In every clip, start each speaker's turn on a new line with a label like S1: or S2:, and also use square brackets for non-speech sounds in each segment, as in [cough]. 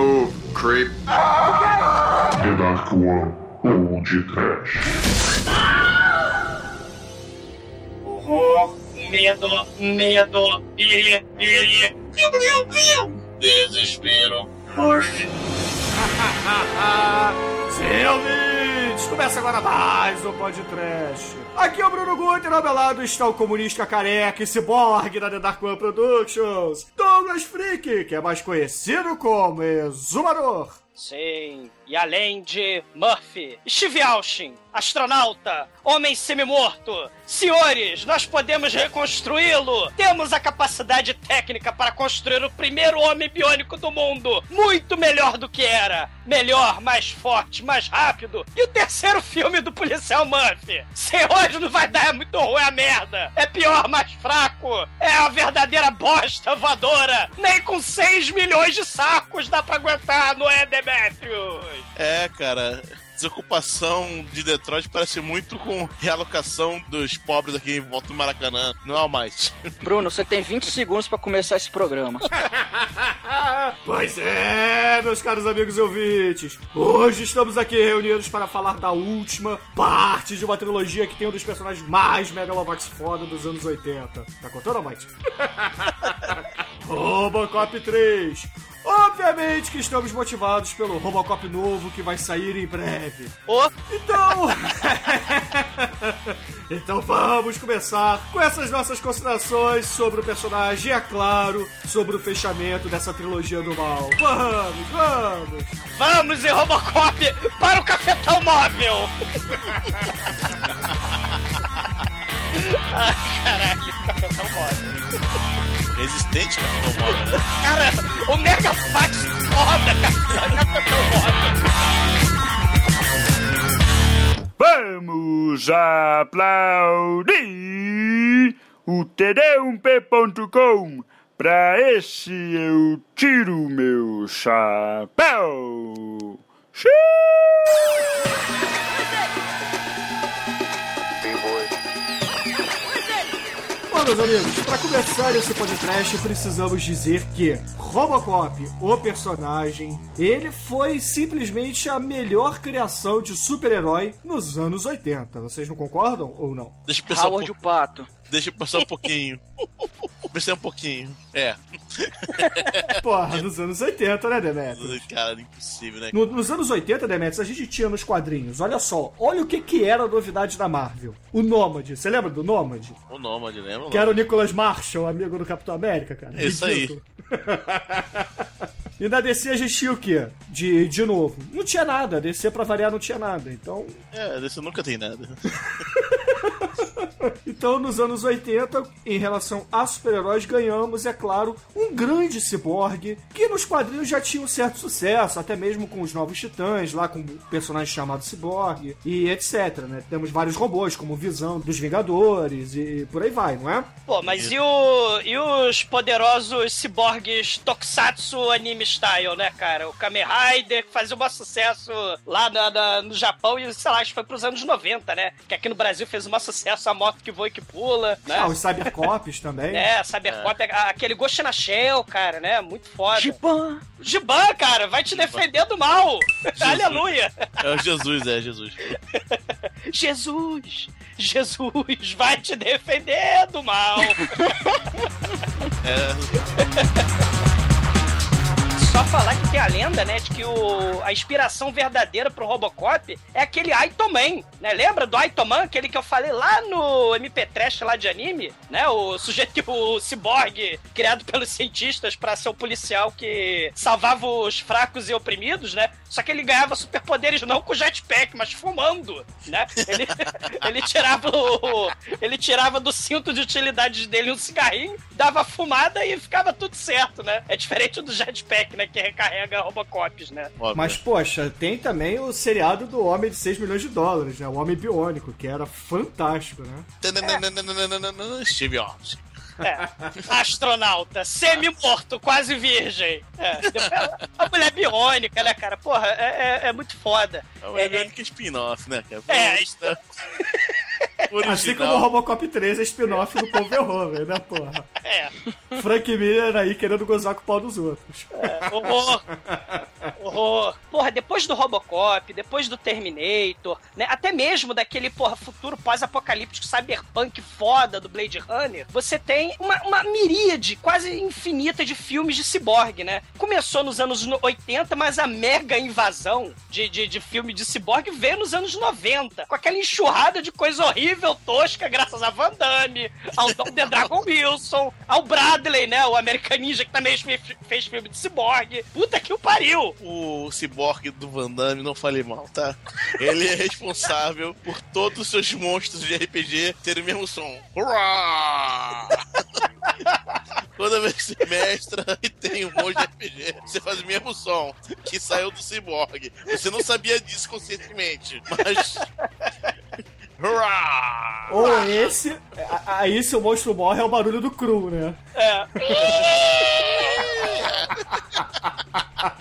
S1: move, creep.
S2: The Dark One ou de Trash.
S3: Horror, medo, medo, e, e, meu, meu, meu, desespero.
S4: Sim, ouvintes! [laughs] Começa agora mais um podcast. Aqui é o Bruno Guter, ao meu lado está o comunista careca e ciborgue da The Dark One Productions, Douglas Freak, que é mais conhecido como Exumador.
S3: Sim, e além de Murphy, Steve Austin, astronauta, homem semi-morto, senhores, nós podemos reconstruí-lo. Temos a capacidade técnica para construir o primeiro homem biônico do mundo, muito melhor do que era. Melhor, mais forte, mais rápido. E o terceiro filme do policial Murphy. Senhores, não vai dar, é muito ruim a merda. É pior, mais fraco. É a verdadeira bosta voadora. Nem com 6 milhões de sacos dá pra aguentar, não é, Demetrius?
S5: É, cara. Desocupação de Detroit parece muito com realocação dos pobres aqui em volta do Maracanã. Não há mais. [laughs]
S6: Bruno, você tem 20 segundos pra começar esse programa. [laughs]
S4: Pois é, meus caros amigos e ouvintes. Hoje estamos aqui reunidos para falar da última parte de uma trilogia que tem um dos personagens mais megalovax foda dos anos 80. Tá contando, Mike? [laughs] Robocop 3. Obviamente que estamos motivados pelo Robocop novo que vai sair em breve.
S3: Ô,
S4: Então. [laughs] então vamos começar com essas nossas considerações sobre o personagem e, é claro, sobre o fechamento dessa trilogia do mal. Vamos, vamos!
S3: Vamos, em Robocop, para o cafetão móvel! [laughs] ah, caralho, cafetão móvel.
S5: Resistente. Não né?
S3: Cara, o Mega Fax foda, cara.
S7: Vamos aplaudir o td1p.com. Pra esse eu tiro meu chapéu. Xiii!
S4: Bom, meus amigos, para começar esse podcast, precisamos dizer que Robocop, o personagem, ele foi simplesmente a melhor criação de super-herói nos anos 80. Vocês não concordam ou não?
S5: Deixa eu pensar um
S6: Howard
S5: pouco.
S6: o Pato.
S5: Deixa eu pensar um pouquinho. [laughs] Pensei um pouquinho. É. [laughs]
S4: Porra, nos anos 80, né, Demetrius?
S5: Cara, impossível, né?
S4: No- nos anos 80, Demetrius, a gente tinha nos quadrinhos, olha só, olha o que que era a novidade da Marvel. O Nômade, você lembra do Nômade?
S5: O Nômade, lembra?
S4: Que era o Nicholas Marshall, amigo do Capitão América, cara.
S5: Isso aí. [laughs]
S4: E na DC a gente tinha o quê? De, de novo. Não tinha nada. A DC, pra variar, não tinha nada. Então,
S5: É, desse nunca tem nada. [laughs]
S4: então, nos anos 80, em relação a super-heróis, ganhamos, é claro, um grande ciborgue que nos quadrinhos já tinha um certo sucesso, até mesmo com os Novos Titãs, lá com o personagem chamado Ciborgue e etc, né? Temos vários robôs, como Visão dos Vingadores e por aí vai, não é?
S3: Pô, mas e, o, e os poderosos ciborgues Tokusatsu anime style, né, cara? O Kamen Rider, que fazia um maior sucesso lá na- na- no Japão e, sei lá, acho que foi pros anos 90, né? Que aqui no Brasil fez um maior sucesso a que voa e que pula, né?
S4: Ah, os Cybercops [laughs] também.
S3: É, Cybercop, a- aquele Ghost na Shell, cara, né? Muito foda.
S6: Giban!
S3: Giban, cara, vai te defender do mal. Aleluia.
S5: É o Jesus, é Jesus. [laughs]
S3: Jesus, Jesus vai te defender do mal. [laughs]
S5: É,
S3: Só falar que tem a lenda, né, de que o, a inspiração verdadeira pro Robocop é aquele Aitoman, né? Lembra do Aitoman, aquele que eu falei lá no MP Trash lá de anime, né? O sujeito, [laughs] o ciborgue criado pelos cientistas pra ser o policial que salvava os fracos e oprimidos, né? Só que ele ganhava superpoderes não com jetpack, mas fumando, né? Ele, [laughs] ele tirava o, ele tirava do cinto de utilidades dele um cigarrinho, dava fumada e ficava tudo certo, né? É diferente do jetpack, né? Que recarrega Robocops, né?
S5: óbvio.
S4: Mas, poxa, tem também o seriado do Homem de 6 milhões de dólares, né? O Homem Biônico, que era fantástico, né?
S5: Tananana, Steve Austin.
S3: É. Astronauta, semi-morto, quase virgem. É. A mulher biônica, né, cara? Porra, é, é- é muito foda.
S5: É o Bionic spin-off, né, cara?
S3: É,
S5: Puta. Original.
S4: Assim como o Robocop 3 é spin-off do Paul Verhoeven, né, porra?
S3: É.
S4: Frank Miller aí querendo gozar com o pau dos outros.
S3: Horror! Horror! Porra, depois do Robocop, depois do Terminator, né? Até mesmo daquele, porra, futuro pós-apocalíptico cyberpunk foda do Blade Runner, você tem uma, uma miríade quase infinita de filmes de ciborgue, né? Começou nos anos no- 80, mas a mega invasão de, de, de filme de ciborgue veio nos anos 90, com aquela enxurrada de coisa horrível, tosca, graças a Van Damme, ao Dom The Dragon Wilson, ao Bradley, né? O American Ninja que também fez, filme de ciborgue. Puta que o pariu!
S5: O ciborgue do Van Damme, não falei mal, tá? Ele é responsável por todos os seus monstros de RPG terem o mesmo som. Hurrah! Toda vez que você mestra e tem um monstro de RPG, você faz o mesmo som que saiu do ciborgue. Você não sabia disso conscientemente, mas. Hurrah!
S4: Ou esse, a- aí se o monstro morre é o barulho do cru, né?
S3: É. [laughs]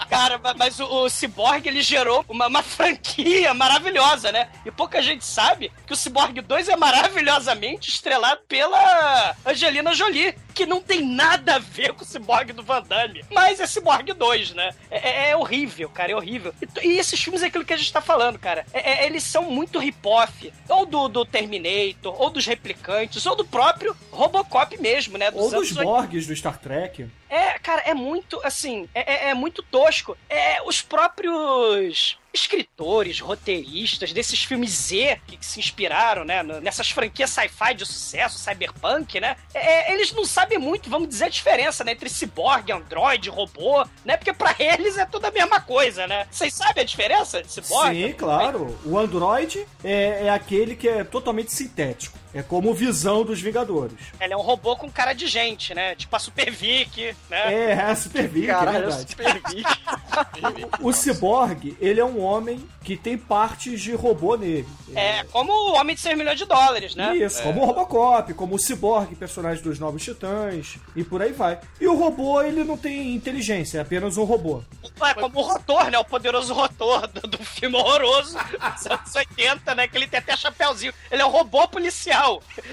S3: Cara, ma- mas o, o Cyborg ele gerou uma, uma franquia maravilhosa, né? E pouca gente sabe que o Cyborg 2 é maravilhosamente estrelado pela Angelina Jolie, que não tem nada a ver com o Cyborg do Van Damme. Mas é Cyborg 2, né? É, é- é horrível, cara, é horrível. E, e esses filmes é aquilo que a gente tá falando, cara. É- é- eles são muito rip-off. Ou do, do Terminator, ou dos Replicantes, ou do próprio Robocop mesmo, né?
S4: Ou dos
S3: anos 80.
S4: Borgs do Star Trek.
S3: É, cara, é muito, assim, é, é- é muito tosco. É, os próprios escritores, roteiristas desses filmes Z que, que se inspiraram, né, nessas franquias sci-fi de sucesso, cyberpunk, né, é, eles não sabem muito, vamos dizer, a diferença, né, entre ciborgue, androide, robô, né, porque pra [laughs] eles é tudo a mesma coisa, né. Vocês sabem a diferença de ciborgue?
S4: Sim, claro. O Android é, é aquele que é totalmente sintético. É como visão dos Vingadores.
S3: Ele é um robô com cara de gente, né, tipo a Super Vic, né.
S4: É, é a Super Vic, é
S6: Caralho, eu
S4: verdade.
S6: super vi. [laughs]
S4: O Cyborg, ele é um homem que tem partes de robô nele.
S3: É, como o Homem de 6 milhões de dólares, né?
S4: Isso, como o Robocop, como o Cyborg, personagem dos Novos Titãs, e por aí vai. E o robô, ele não tem inteligência, é apenas um robô.
S3: É como o Rotor, né? O poderoso Rotor do, do filme horroroso dos anos 80, né? Que ele tem até chapéuzinho. Ele é um robô policial.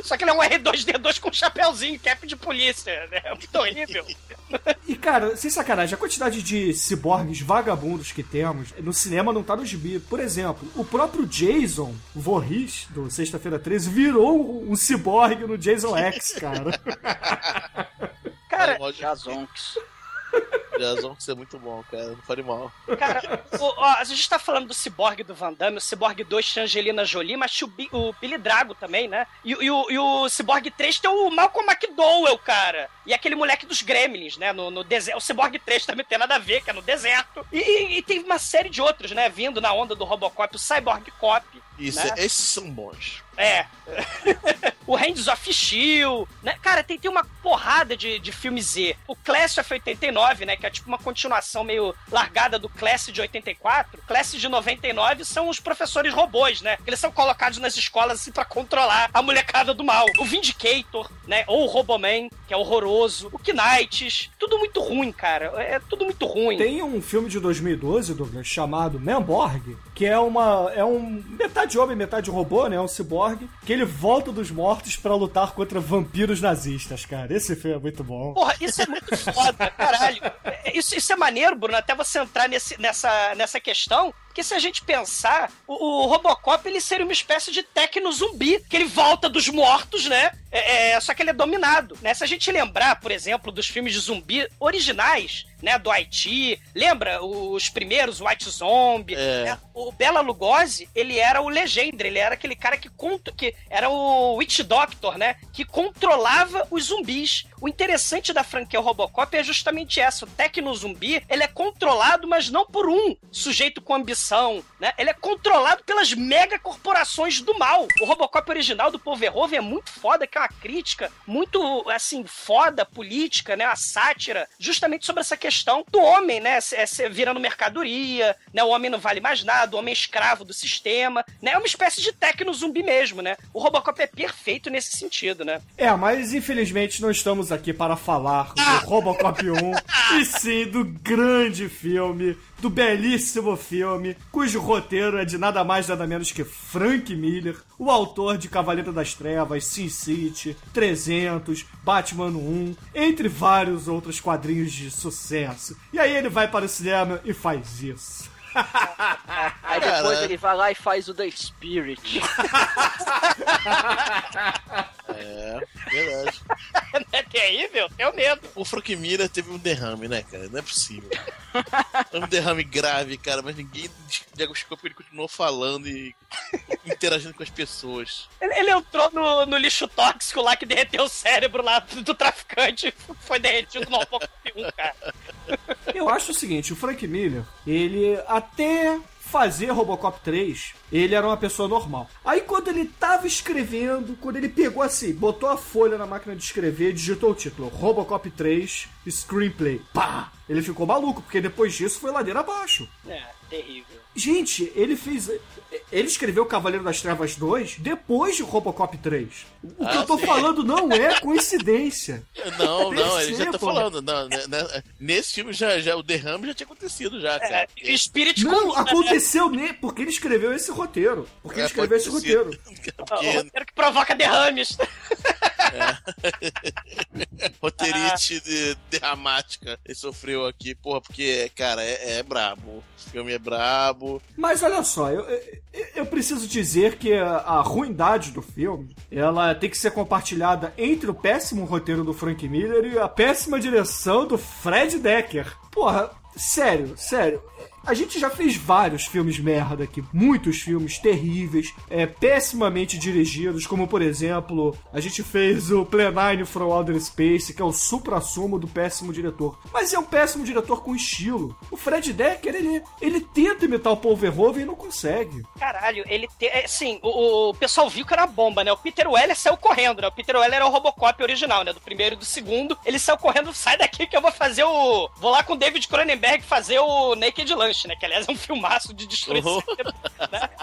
S3: Só que ele é um R2D2 com chapéuzinho, cap de polícia, né? É muito horrível.
S4: E cara, sem sacanagem, a quantidade de ciborgues vagabundos que temos no cinema não tá no gibi. Por exemplo, o próprio Jason Voorhees, do Sexta-feira 13, virou um ciborgue no Jason X, cara. [laughs]
S3: Cara,
S6: Jazonks.
S5: Jason, isso é muito bom, cara. Não fale mal.
S3: cara, o- ó, a gente tá falando do Cyborg do Van Damme, o Cyborg 2 tinha Angelina Jolie, mas tinha o, o Billy Drago também, né? E, e o, e o Cyborg 3 tem o Malcolm McDowell, cara. E aquele moleque dos Gremlins, né? No, no deserto. O Cyborg 3 também tem nada a ver, que é no deserto. E, e, e tem uma série de outros, né? Vindo na onda do Robocop, o Cyborg Cop.
S5: Isso,
S3: né?
S5: esses são bons.
S3: É. [laughs] o Hands of Steel, né? Cara, tem, tem uma porrada de, de filmes Z. O Class of 89, né? Que é tipo uma continuação meio largada do Class de 84. Class de 99 são os professores robôs, né? Eles são colocados nas escolas assim pra controlar a molecada do mal. O Vindicator, né? Ou o Roboman, que é horroroso. O Knights. Tudo muito ruim, cara. É tudo muito ruim.
S4: Tem um filme de 2012, Douglas, chamado Manborg, que é uma é um metade homem, metade robô, né? Um ciborgue, que ele volta dos mortos pra lutar contra vampiros nazistas, cara. Esse filme é muito bom.
S3: Porra, isso é muito foda, caralho. É, Isso, isso é maneiro, Bruno, até você entrar nesse, nessa, nessa questão. Porque se a gente pensar, o, o Robocop ele seria uma espécie de tecno zumbi, que ele volta dos mortos, né? É, é, só que ele é dominado, né? Se a gente lembrar, por exemplo, dos filmes de zumbi originais, né? Do Haiti, lembra os primeiros, White Zombie,
S5: É.
S3: né? O Bela Lugosi, ele era o Legendre, ele era aquele cara que, conto, que era o Witch Doctor, né? Que controlava os zumbis. O interessante da franquia Robocop é justamente essa. O Tecno Zumbi, ele é controlado, mas não por um sujeito com ambição, né? Ele é controlado pelas mega corporações do mal. O Robocop original do Paul Verhoeven é muito foda, que é uma crítica muito, assim, foda política, né? Uma sátira, justamente sobre essa questão do homem, né? Virando mercadoria, né? O homem não vale mais nada, o homem é escravo do sistema, né? É uma espécie de Tecno Zumbi mesmo, né? O Robocop é perfeito nesse sentido, né?
S4: É, mas infelizmente não estamos aqui para falar do Robocop 1, e sim do grande filme, do belíssimo filme filme, cujo roteiro é de nada mais nada menos que Frank Miller, o autor de Cavaleiro das Trevas, Sin City, 300, Batman 1, entre vários outros quadrinhos de sucesso. E aí ele vai para o cinema e faz isso. [laughs]
S6: Aí depois
S5: Caralho.
S6: ele vai lá e faz o The Spirit. [laughs]
S5: É, verdade. [laughs]
S3: é terrível? Tenho medo.
S5: O Frank Miller teve um derrame, né, cara? Não é possível. Um derrame grave, cara, mas ninguém diagnosticou porque ele continuou falando e interagindo com as pessoas.
S3: Ele, ele entrou no, no lixo tóxico lá que derreteu o cérebro lá do, do traficante. Foi derretido no Robocop 1, cara.
S4: Eu acho o seguinte, o Frank Miller, ele até fazer Robocop 3, ele era uma pessoa normal. Aí quando ele tava escrevendo, quando ele pegou assim, botou a folha na máquina de escrever, digitou o título, Robocop 3 Screenplay. Pá! Ele ficou maluco, porque depois disso foi ladeira abaixo.
S3: É, terrível.
S4: Gente, ele fez. Ele escreveu Cavaleiro das Trevas 2 depois de Robocop 3. O que
S5: Ah,
S4: eu tô
S5: sim.
S4: falando não é coincidência.
S5: Não, não, ele já tá falando. Não, né, né, nesse filme já, já, o derrame já tinha acontecido já, cara.
S3: É, e Spirit
S4: Não,
S3: né?
S4: aconteceu ne... porque ele escreveu esse roteiro. Porque ele
S5: É,
S4: escreveu
S5: pode
S4: esse roteiro. [laughs]
S3: O
S5: Porque
S3: roteiro que provoca derrames. [laughs] [laughs]
S5: roteirite de, ele sofreu aqui, porra, porque, cara, é, é brabo. O filme é brabo.
S4: Mas olha só, eu, eu, eu preciso dizer que a, a ruindade do filme ela tem que ser compartilhada entre o péssimo roteiro do Frank Miller e a péssima direção do Fred Decker. Porra, sério, sério. A gente já fez vários filmes merda aqui, muitos filmes terríveis, é, pessimamente dirigidos, como por exemplo, a gente fez o Plenine from Outer Space, que é o supra-sumo do péssimo diretor. Mas é um péssimo diretor com estilo. O Fred Decker, ele, ele tenta imitar o Paul Verhoeven e não consegue.
S3: Caralho, ele tem. É, sim, o, o pessoal viu que era bomba, né? O Peter Weller saiu correndo, né? O Peter Weller era o Robocop original, né? Do primeiro e do segundo. Ele saiu correndo, sai daqui que eu vou fazer o. Vou lá com o David Cronenberg fazer o Naked Lunch, né? Que aliás é um filmaço de destruição. né? [laughs]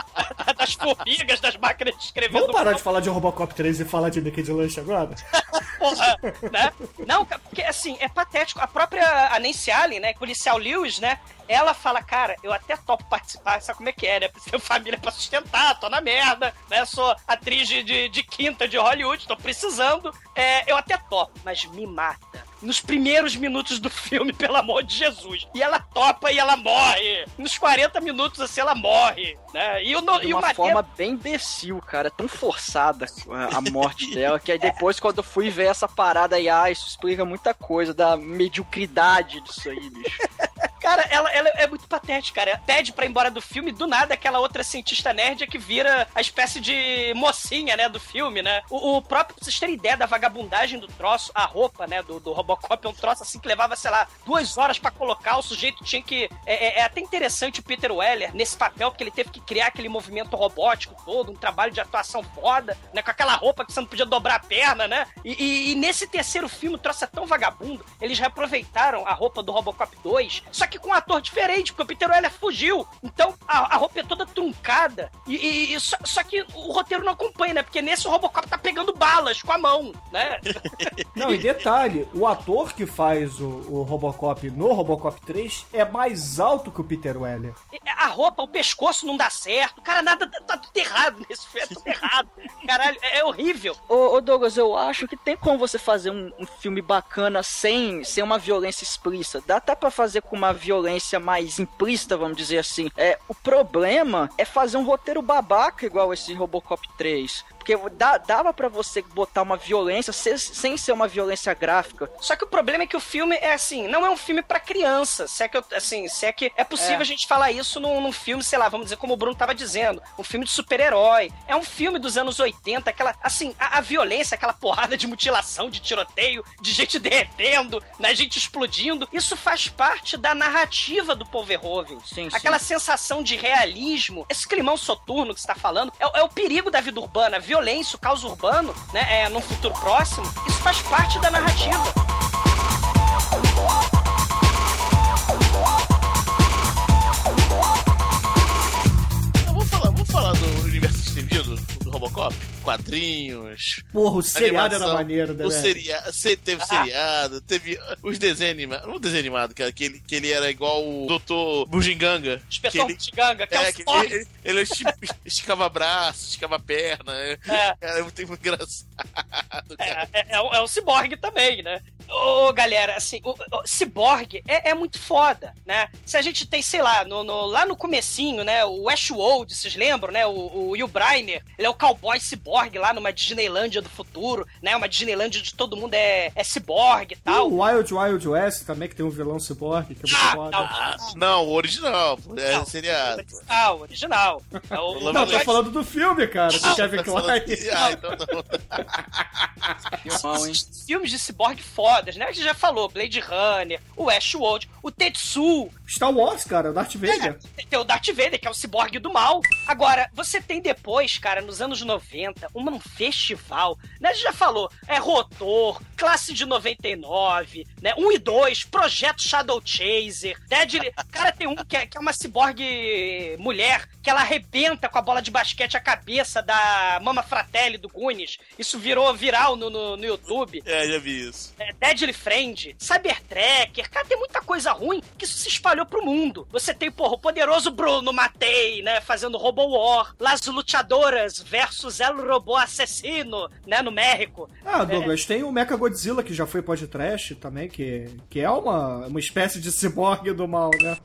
S3: Das formigas, das máquinas de escrever
S4: Vamos parar de falar de Robocop 3 e falar de Naked Lunch agora? [laughs]
S3: porra, né? Não, porque assim, é patético. A própria a Nancy Allen, né, policial Lewis, né, ela fala, cara, eu até topo participar, sabe como é que é, né? Preciso [laughs] ter família pra sustentar, tô na merda, né? Sou atriz de, de, de quinta de Hollywood, tô precisando. É, eu até topo, mas me mata. Nos primeiros minutos do filme, [laughs] pelo amor de Jesus. E ela topa e ela morre. Nos 40 minutos, assim, ela morre, né? E o, no-
S6: De uma
S3: maneiro-
S6: forma bem imbecil, cara. Tão forçada a, a morte [laughs] dela, que aí depois, quando eu fui ver essa parada aí, ah, isso explica muita coisa da mediocridade disso aí, bicho. [laughs]
S3: Cara, ela, ela é muito patética, cara. Pede pra ir embora do filme, do nada aquela outra cientista nerd é que vira a espécie de mocinha, né, do filme, né? O, o próprio, pra vocês terem ideia da vagabundagem do troço, a roupa, né, do, do Robocop é um troço assim que levava, sei lá, duas horas pra colocar, o sujeito tinha que... É, é- é até interessante o Peter Weller nesse papel, porque ele teve que criar aquele movimento robótico todo, um trabalho de atuação foda, né, com aquela roupa que você não podia dobrar a perna, né? E, e- e nesse terceiro filme, o troço é tão vagabundo, eles reaproveitaram a roupa do Robocop 2, só que com um ator diferente, porque o Peter Weller fugiu. Então a, a roupa é toda truncada. E, e- e só, só que o roteiro não acompanha, né? Porque nesse o Robocop tá pegando balas com a mão, né? [laughs]
S4: Não, e detalhe, o ator que faz o, o Robocop no Robocop 3 é mais alto que o Peter Weller.
S3: A roupa, o pescoço não dá certo. Cara, nada tá tudo errado nesse filme, é tudo errado. Caralho, é, é horrível.
S6: Ô, ô, Douglas, eu acho que tem como você fazer um, um filme bacana sem, sem uma violência explícita. Dá até pra fazer com uma violência mais implícita, vamos dizer assim. É, o problema é fazer um roteiro babaca igual esse Robocop 3. Porque dava pra você botar uma violência se- sem ser uma violência gráfica.
S3: Só que o problema é que o filme é assim, não é um filme pra criança. Se é que, eu- assim, se é, que é possível
S6: É.
S3: a gente falar isso num, num filme, sei lá, vamos dizer como o Bruno tava dizendo, um filme de super-herói. É um filme dos anos 80, aquela, assim, a, a violência, aquela porrada de mutilação, de tiroteio, de gente [laughs] derretendo, né, gente explodindo. Isso faz parte da narrativa do Paul Verhoeven.
S6: Sim, sim.
S3: Aquela sensação de realismo, esse climão soturno que você tá falando, é, é o perigo da vida urbana, a violência, o caos urbano, né, é, num futuro próximo, isso faz parte da narrativa.
S5: Robocop? quadrinhos.
S4: Porra, o seriado era maneiro, né?
S5: O seria... se- Teve seriado, teve os desenhos animados. Não desenho animado, cara, que ele, que ele era igual o Dr. Bujinganga.
S3: Inspetor
S5: ele,
S3: Tiganga, que é,
S5: é,
S3: um
S5: que ele, ele esti- esticava braço, esticava perna. É,
S3: É.
S5: Cara, é muito engraçado. cara.
S3: É, é, é, o- é o Cyborg também, né? Ô, galera, assim, o, o Cyborg é, é muito foda, né? Se a gente tem, sei lá, no, no- lá no comecinho, né? O Ashwold, vocês lembram, né? O, o Will Briner, ele é o cowboy cyborg lá numa Disneylândia do futuro, né? Uma Disneylândia onde todo mundo é, é cyborg e tal.
S4: O Wild Wild West também, que tem um vilão cyborg, que é muito
S3: Ah,
S4: foda.
S3: não,
S5: Ah, não, o original. É
S3: Não.
S5: seriado.
S3: original, original. É o,
S5: Não,
S4: Não, tô
S3: West-
S4: falando do filme, cara, do Kevin Klein.
S5: Ah, então não. [laughs]
S3: Filmes de cyborg fodas, né? A gente já falou, Blade Runner, o Ashwold, o Tetsu,
S4: Star Wars, cara, o Darth Vader.
S3: É, tem o Darth Vader, que é o ciborgue do mal. Agora, você tem depois, cara, nos anos 90, um, um festival, né? A gente já falou, é Rotor, Classe de 99, né? 1 e 2, Projeto Shadow Chaser, Deadly... Cara, tem um que é, que é uma ciborgue mulher, que ela arrebenta com a bola de basquete a cabeça da Mama Fratelli do Goonies. Isso virou viral no, no, no YouTube
S5: É, já vi isso.
S3: é, Deadly Friend, Cybertracker, cara, tem muita coisa ruim que isso se espalhou pro mundo. Você tem, porra, o poderoso Bruno Matei, né, fazendo Robo War, Las Luchadoras versus El Robô Assassino, né, no México.
S4: Ah, Douglas, tem o Mecha Godzilla, que já foi podcast também, que, que é uma, uma espécie de ciborgue do mal, né?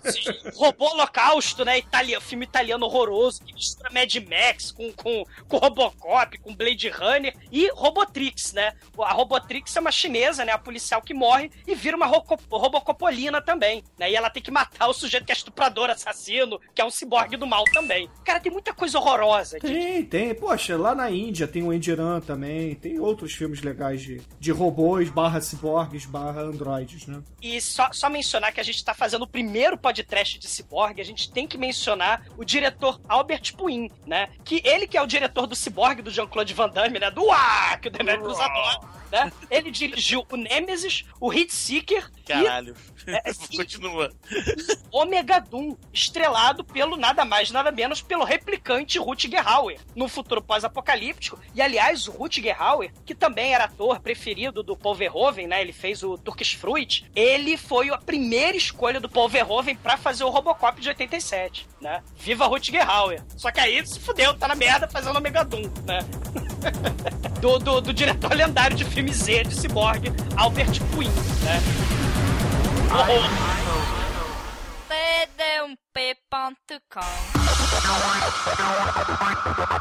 S3: Robô Holocausto, né, Italia, filme italiano horroroso, que mistura Mad Max com, com, com Robocop, com Blade Runner, e Robotrix, né. A Robotrix é uma chinesa, né, a policial que morre e vira uma Robocopolina também, né, e ela tem que matar o sujeito que é estuprador, assassino, que é um ciborgue do mal também. Cara, tem muita coisa horrorosa. de-
S4: Tem, tem. Poxa, lá na Índia tem o Endiran também. Tem outros filmes legais de, de robôs barra ciborgues barra androides, né?
S3: E só, só mencionar que a gente tá fazendo o primeiro podcast de Cyborg, a gente tem que mencionar o diretor Albert Puin, né? Que ele que é o diretor do Cyborg, do Jean-Claude Van Damme, né? Do Ah, que o Demetrius adora, né? Ele dirigiu o Nemesis, o Hit Seeker
S5: Caralho.
S3: É, sim. [laughs]
S5: Continua.
S3: e Omega Doom, estrelado pelo nada mais, nada menos pelo replicante Rutger Hauer, no futuro pós-apocalíptico. E aliás, o Rutger Hauer, que também era ator preferido do Paul Verhoeven, né? Ele fez o Turkish Fruit. Ele foi a primeira escolha do Paul Verhoeven pra fazer o Robocop de 87, né? Viva Rutger Hauer. Só que aí se fudeu, tá na merda fazendo Omega Doom, né? [laughs] do, do, do diretor lendário de filme Z de Cyborg, Albert Quinn, né?
S1: td1p.com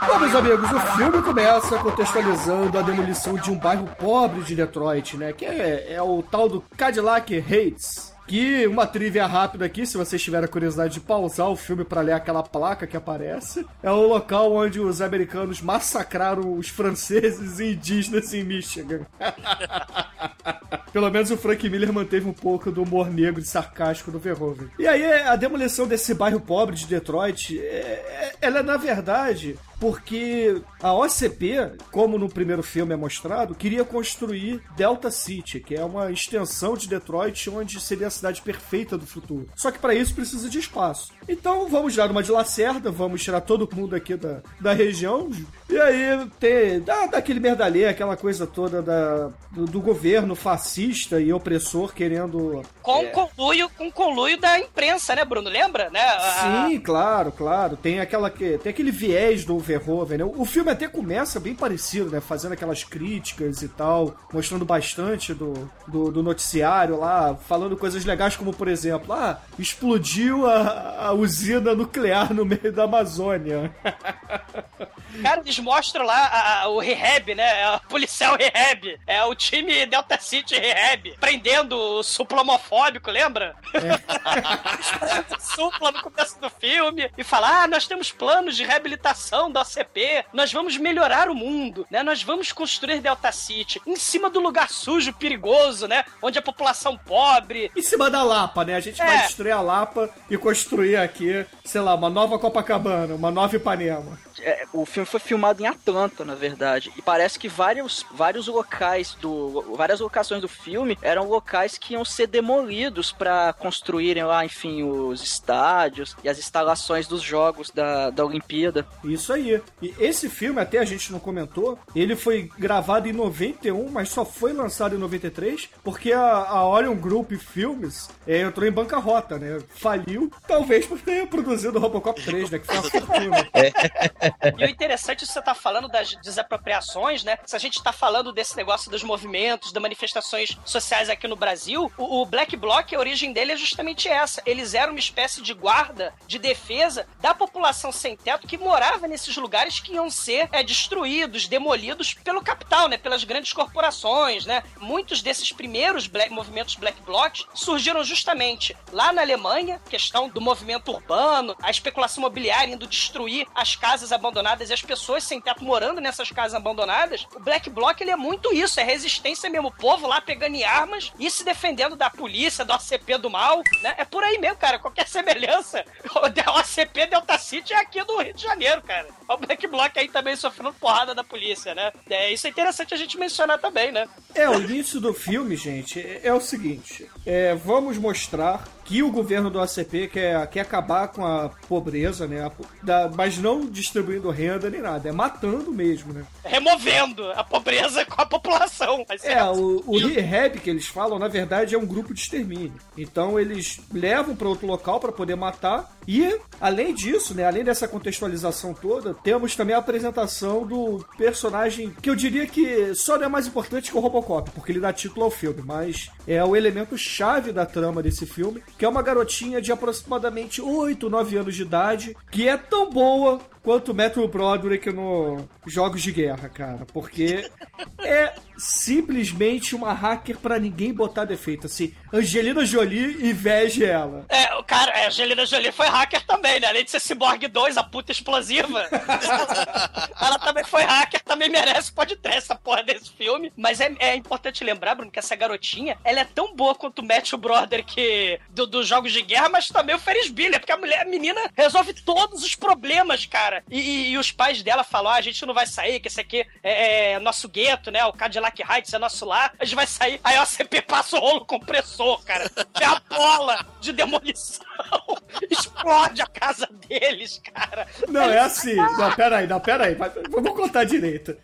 S4: Bom, meus amigos, o filme começa contextualizando a demolição de um bairro pobre de Detroit, né? Que é, é o tal do Cadillac Heights. Que uma trivia rápida aqui, se vocês tiverem a curiosidade de pausar o filme pra ler aquela placa que aparece, é o local onde os americanos massacraram os franceses e [laughs] indígenas em Michigan. [laughs] Pelo menos o Frank Miller manteve um pouco do humor negro e sarcástico do Verhoeven. E aí, a demolição desse bairro pobre de Detroit, é- é- ela é, na verdade, porque a OCP, como no primeiro filme é mostrado, queria construir Delta City, que é uma extensão de Detroit onde seria a cidade perfeita do futuro. Só que para isso precisa de espaço. Então vamos dar uma de Lacerda, vamos tirar todo mundo aqui da, da região. E aí tem dá, dá aquele merdalê, aquela coisa toda da, do, do governo fascista e opressor querendo
S3: Com conluio, com conluio da imprensa, né, Bruno? Lembra, né? A-
S4: Sim, claro, claro. Tem aquela que tem aquele viés do Verhoeven, né? O filme até começa bem parecido, né? Fazendo aquelas críticas e tal, mostrando bastante do, do, do noticiário lá, falando coisas legais como, por exemplo, ah, explodiu a, a usina nuclear no meio da Amazônia. [laughs]
S3: Cara, eles mostram lá a- a- o Rehab, né? O policial Rehab. É o time Delta City Rehab. Prendendo o supla homofóbico, lembra? É. [laughs] supla no começo do filme. E fala, ah, nós temos planos de reabilitação da OCP. Nós vamos melhorar o mundo, né? Nós vamos construir Delta City. Em cima do lugar sujo, perigoso, né? Onde a população pobre...
S4: Em cima da Lapa, né? A gente
S3: É.
S4: vai destruir a Lapa e construir aqui, sei lá, uma nova Copacabana, uma nova Ipanema.
S6: É, o filme foi filmado em Atlanta, na verdade. E parece que vários, vários locais do. várias locações do filme eram locais que iam ser demolidos para construírem lá, enfim, os estádios e as instalações dos jogos da, da Olimpíada.
S4: Isso aí. E esse filme, até a gente não comentou, ele foi gravado em 91, mas só foi lançado em 93, porque a, a Orion Group Filmes é, entrou em bancarrota, né? Faliu, talvez [laughs] por ter produzido o Robocop 3, né? Que foi uma fortuna. [laughs]
S3: E o interessante é que você tá falando das desapropriações, né? Se a gente tá falando desse negócio dos movimentos, das manifestações sociais aqui no Brasil, o, o Black Bloc, a origem dele é justamente essa. Eles eram uma espécie de guarda, de defesa da população sem teto que morava nesses lugares que iam ser é, destruídos, demolidos pelo capital, né? Pelas grandes corporações, né? Muitos desses primeiros black, movimentos Black Blocs surgiram justamente lá na Alemanha, questão do movimento urbano, a especulação imobiliária indo destruir as casas abandonadas e as pessoas sem teto morando nessas casas abandonadas. O Black Bloc ele é muito isso, é resistência mesmo, o povo lá pegando em armas e se defendendo da polícia, do ACP do mal, né? É por aí mesmo, cara. Qualquer [laughs] semelhança, o ACP Delta City é aqui do Rio de Janeiro, cara. O Black Bloc aí também sofrendo porrada da polícia, né? É, isso é interessante a gente mencionar também, né?
S4: É, o início do filme, gente, é, o seguinte: é, vamos mostrar que o governo do ACP quer, quer acabar com a pobreza, né? A da- mas não distribuindo renda nem nada, é matando mesmo, né?
S3: Removendo a pobreza com a população. Mas
S4: É, o, o rehab que eles falam, na verdade, é um grupo de extermínio. Então eles levam para outro local para poder matar. E, além disso, né, além dessa contextualização toda, temos também a apresentação do personagem que eu diria que só não é mais importante que o Robocop, porque ele dá título ao filme, mas é o elemento chave da trama desse filme, que é uma garotinha de aproximadamente 8, 9 anos de idade, que é tão boa quanto o Matthew Broderick no Jogos de Guerra, cara, porque [laughs] é simplesmente uma hacker pra ninguém botar defeito, assim, Angelina Jolie inveja ela.
S3: É, o cara, a Angelina Jolie foi hacker também, né? Além de ser Cyborg 2, a puta explosiva. [laughs] ela também foi hacker, também merece, pode ter essa porra desse filme. Mas é, é importante lembrar, Bruno, que essa garotinha, ela é tão boa quanto o Matthew Broderick do, dos Jogos de Guerra, mas também o Ferris Bueller, porque a mulher, a menina resolve todos os problemas, cara. E, e- e os pais dela falam, ah, a gente não vai sair, que esse aqui é, é nosso gueto, né? O Cadillac Heights é nosso lar, a gente vai sair. Aí a OCP passa o rolo compressor, cara. É a bola de demolição. [laughs] Explode a casa deles, cara.
S4: Não, é assim. Não, peraí, não, peraí. Vamos contar direito.